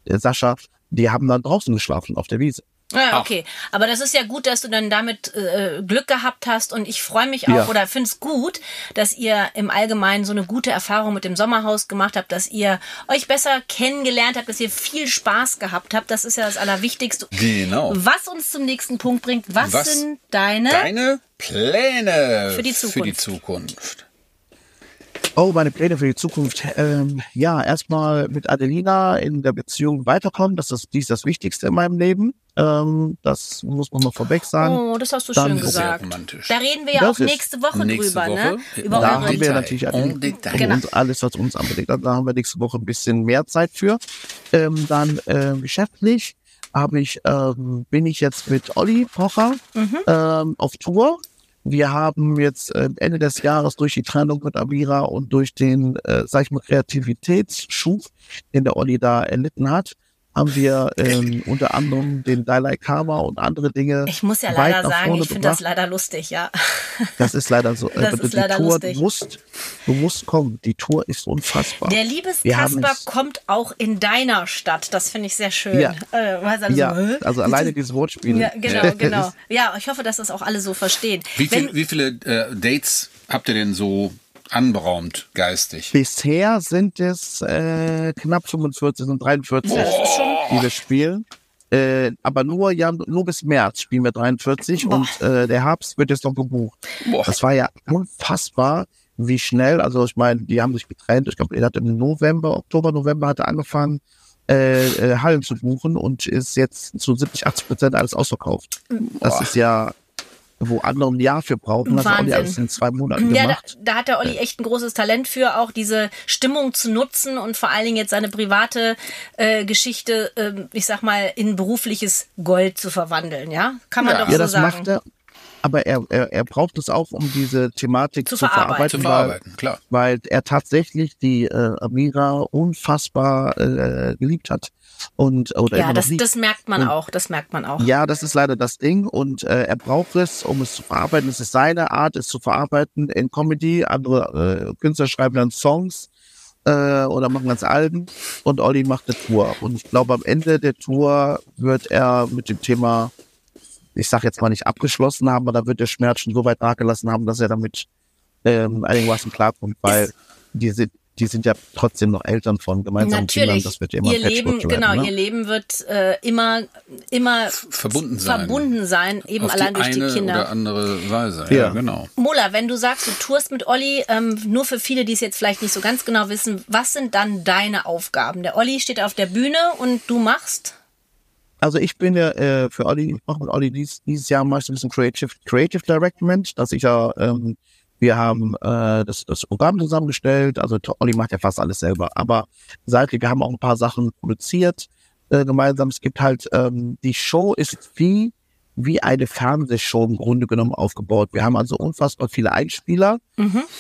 äh, Sascha, die haben dann draußen geschlafen auf der Wiese. Ja, okay. Aber das ist ja gut, dass du dann damit äh, Glück gehabt hast und ich freue mich auch Ja. oder finde es gut, dass ihr im Allgemeinen so eine gute Erfahrung mit dem Sommerhaus gemacht habt, dass ihr euch besser kennengelernt habt, dass ihr viel Spaß gehabt habt. Das ist ja das Allerwichtigste. Genau. Was uns zum nächsten Punkt bringt, was, Was sind deine? Deine Pläne Für die Für die Zukunft. Oh, meine Pläne für die Zukunft. Ähm, ja, erstmal mit Adelina in der Beziehung weiterkommen. Das ist dies das Wichtigste in meinem Leben. Ähm, das muss man mal vorweg sagen. Oh, das hast du Dann schön ist gesagt. romantisch. Da reden wir ja Das auch ist nächste Woche nächste drüber, Woche. ne? Über Da haben wir Detail. natürlich En alle, Detail. Genau. uns alles, was uns anbedingt. Da haben wir nächste Woche ein bisschen mehr Zeit für. Ähm, dann äh, geschäftlich habe ich, ähm, bin ich jetzt mit Olli Pocher ähm, auf Tour. Wir haben jetzt äh, Ende des Jahres durch die Trennung mit Amira und durch den, äh, sag ich mal, Kreativitätsschub, den der Olli da erlitten hat, haben wir ähm, unter anderem den Dalai Karma und andere Dinge Ich muss ja weit leider nach sagen, vorne ich finde das leider lustig, ja. Das ist leider so. Das Also ist die leider Tour, lustig. du musst, du musst kommen. Die Tour ist unfassbar. Der Liebeskasper es- kommt auch in deiner Stadt. Das finde ich sehr schön. Ja. Äh, alle Ja, so, also alleine dieses Wortspiel. Ja, genau, genau. Ja, ich hoffe, dass das auch alle so verstehen. Wie, Wenn, viel, wie viele äh, Dates habt ihr denn so anberaumt, geistig? Bisher sind es äh, knapp 45, sind 43, die wir spielen. Äh, aber nur, ja, nur bis März spielen wir 43 und äh, der Herbst wird jetzt noch gebucht. Boah. Das war ja unfassbar, wie schnell, also ich meine, die haben sich getrennt. Ich glaube, er hat im November, Oktober, November hat er angefangen, äh, äh, Hallen zu buchen und ist jetzt zu 70, 80 Prozent alles ausverkauft. Das Boah. ist ja, wo andere ein Jahr für brauchen, das hat Olli alles in zwei Monaten Ja, da, gemacht. da hat der Olli echt ein großes Talent für, auch diese Stimmung zu nutzen und vor allen Dingen jetzt seine private äh, Geschichte, ähm, ich sag mal, in berufliches Gold zu verwandeln, ja? Kann man Ja. doch Ja, so das sagen. macht er. Aber er, er, er braucht es auch, um diese Thematik Zu zu, verarbeiten. Zu verarbeiten, verarbeiten, klar. weil, weil er tatsächlich die äh, Amira unfassbar äh, geliebt hat. Und, oder Ja, das, das merkt man Und- auch, das merkt man auch. Ja, das ist leider das Ding und äh, er braucht es, um es zu verarbeiten. Es ist seine Art, es zu verarbeiten in Comedy. Andere äh, Künstler schreiben dann Songs äh, oder machen ganz Alben und Olli macht eine Tour. Und ich glaube, am Ende der Tour wird er mit dem Thema, ich sag jetzt mal nicht abgeschlossen haben, aber da wird der Schmerz schon so weit nachgelassen haben, dass er damit ähm, einigermaßen klarkommt, weil die sind, die sind ja trotzdem noch Eltern von gemeinsamen Kindern. Natürlich. Das wird ja immer ihr Leben, genau, ne? ihr Leben wird äh, immer, immer Verbunden sein. verbunden sein, eben Auf allein die durch die eine Kinder. oder andere Weise. Ja, Ja. genau. Mola, wenn du sagst, du tourst mit Olli, ähm, nur für viele, die es jetzt vielleicht nicht so ganz genau wissen, was sind dann deine Aufgaben? Der Olli steht auf der Bühne und du machst? Also ich bin ja äh, für Olli, ich mache mit Olli dies, dieses Jahr so ein bisschen Creative, Creative Directment, dass ich ja, ähm, wir haben äh, das, das Programm zusammengestellt, also Olli macht ja fast alles selber, aber seitlich, wir haben auch ein paar Sachen produziert äh, gemeinsam. Es gibt halt, ähm, die Show ist wie, wie eine Fernsehshow im Grunde genommen aufgebaut. Wir haben also unfassbar viele Einspieler,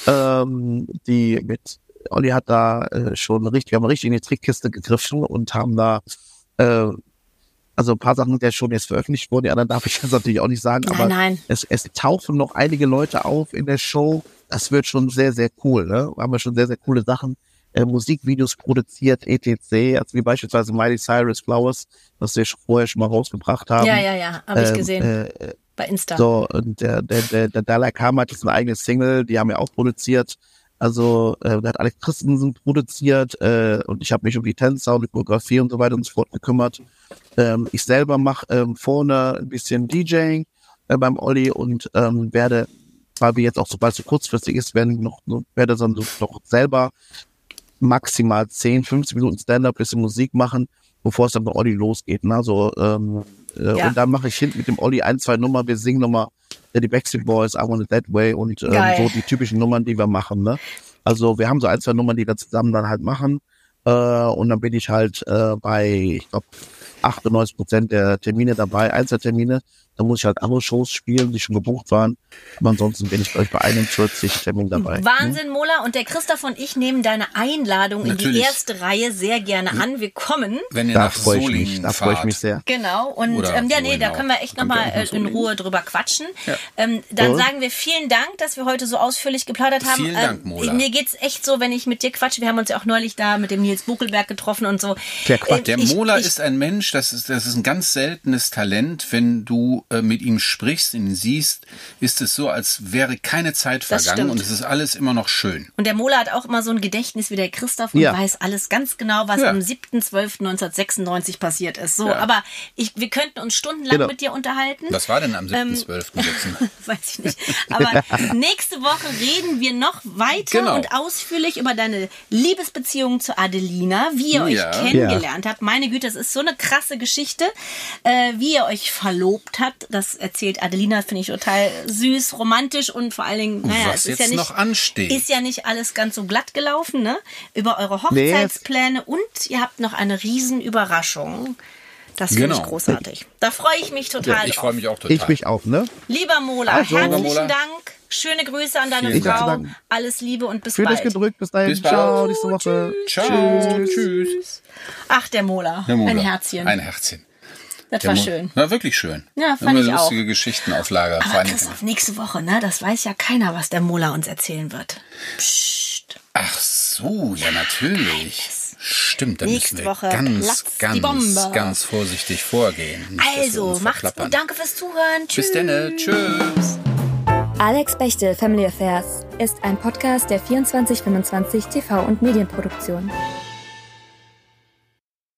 ähm, die mit Olli hat da äh, schon richtig, wir haben richtig in die Trickkiste gegriffen und haben da äh, also ein paar Sachen, der schon jetzt veröffentlicht wurden, die anderen darf ich jetzt natürlich auch nicht sagen, Nein, aber nein. Es, es tauchen noch einige Leute auf in der Show. Das wird schon sehr, sehr cool. Ne? Haben wir schon sehr, sehr coole Sachen. Äh, Musikvideos produziert, etc. Also wie beispielsweise Miley Cyrus Flowers, was wir schon vorher schon mal rausgebracht haben. Ja, ja, ja, habe ich Ähm, gesehen Äh, bei Insta. so, und der, der, der, der Dalai Lama hat jetzt eine eigene Single, die haben wir auch produziert. Also, äh, der hat Alex Christensen produziert äh, und ich habe mich um die Tänzer und die Choreografie und so weiter und so fort gekümmert. Ähm, ich selber mache ähm, vorne ein bisschen DJing äh, beim Olli und ähm, werde, weil wir jetzt auch sobald es so kurzfristig ist, werden noch werde dann so, noch selber maximal 10, 15 Minuten Stand-up, bisschen Musik machen, bevor es dann bei Olli losgeht. Ne? Also, ähm, äh, Ja. Und dann mache ich hinten mit dem Olli ein, zwei Nummern. Wir singen nochmal äh, die Backstreet Boys, I Want It That Way und ähm, Geil. so die typischen Nummern, die wir machen. Ne? Also wir haben so ein, zwei Nummern, die wir zusammen dann halt machen. Äh, und dann bin ich halt äh, bei, ich glaube, 98 Prozent der Termine dabei, Einzeltermine. Da muss ich halt andere Shows spielen, die schon gebucht waren. Aber ansonsten bin ich, glaube ich, bei 41 Terminen dabei. ne? Wahnsinn, Mola. Und der Christoph und ich nehmen deine Einladung in die Natürlich. erste Reihe sehr gerne an. Wir kommen. Wenn ihr Da nach freue ich mich, da freue ich mich sehr. Genau, und Oder ähm, ja, nee, da können wir echt nochmal äh, in? Ruhe drüber quatschen. Ja. Ähm, dann Ja. sagen wir vielen Dank, dass wir heute so ausführlich geplaudert haben. Vielen Ähm, Dank, Mola. Mir geht's echt so, wenn ich mit dir quatsche. Wir haben uns ja auch neulich da mit dem Nils Buckelberg getroffen und so. Der Quatsch. Ähm, Der ich- Mola ich, ist ein Mensch, das ist, das ist ein ganz seltenes Talent. Wenn du mit ihm sprichst, ihn siehst, ist es so, als wäre keine Zeit vergangen und es ist alles immer noch schön. Und der Mola hat auch immer so ein Gedächtnis wie der Christoph und Ja. weiß alles ganz genau, was Ja. am 7.12.1996 passiert ist. So, Ja. aber ich, wir könnten uns stundenlang Genau. mit dir unterhalten. Was war denn am Ähm, 7.12.? Weiß ich nicht. Aber nächste Woche reden wir noch weiter Genau. und ausführlich über deine Liebesbeziehung zu Adelina, wie ihr euch Ja. kennengelernt habt. Meine Güte, das ist so eine krasse Geschichte, äh, wie ihr euch verlobt habt. Das erzählt Adelina, finde ich total süß, romantisch und vor allen Dingen, naja, Was es ist jetzt ja nicht, noch ansteht. ist ja nicht alles ganz so glatt gelaufen, ne? Über eure Hochzeitspläne und ihr habt noch eine riesen Überraschung. Das finde ich Genau. großartig. Da freue ich mich total ich drauf. freue mich auch total. Ich mich auch, ne? Lieber Mola, Also, herzlichen Mola. Dank. Schöne Grüße an deine Vielen. Frau. Dank. Alles Liebe und bis euch bald. gedrückt. Bis dahin. Bis bald. Ciao, nächste Woche. Ciao. Tschüss. Ach, der Mola. Der Mola. Ein Herzchen. Ein Herzchen. Das war schön. War wirklich schön. Ja, fand Immer ich auch. lustige Geschichten auf Lager. Aber Christoph, nächste Woche, ne? Das weiß ja keiner, was der Mola uns erzählen wird. Psst. Ach so, ja natürlich. Stimmt, da Nächste müssen wir Woche ganz, ganz, Bombe. ganz vorsichtig vorgehen. Nicht, Also, macht's gut. Danke fürs Zuhören. Tschüss. Bis dann. Tschüss. Alex Bechtel Family Affairs ist ein Podcast der 2425 TV und Medienproduktion.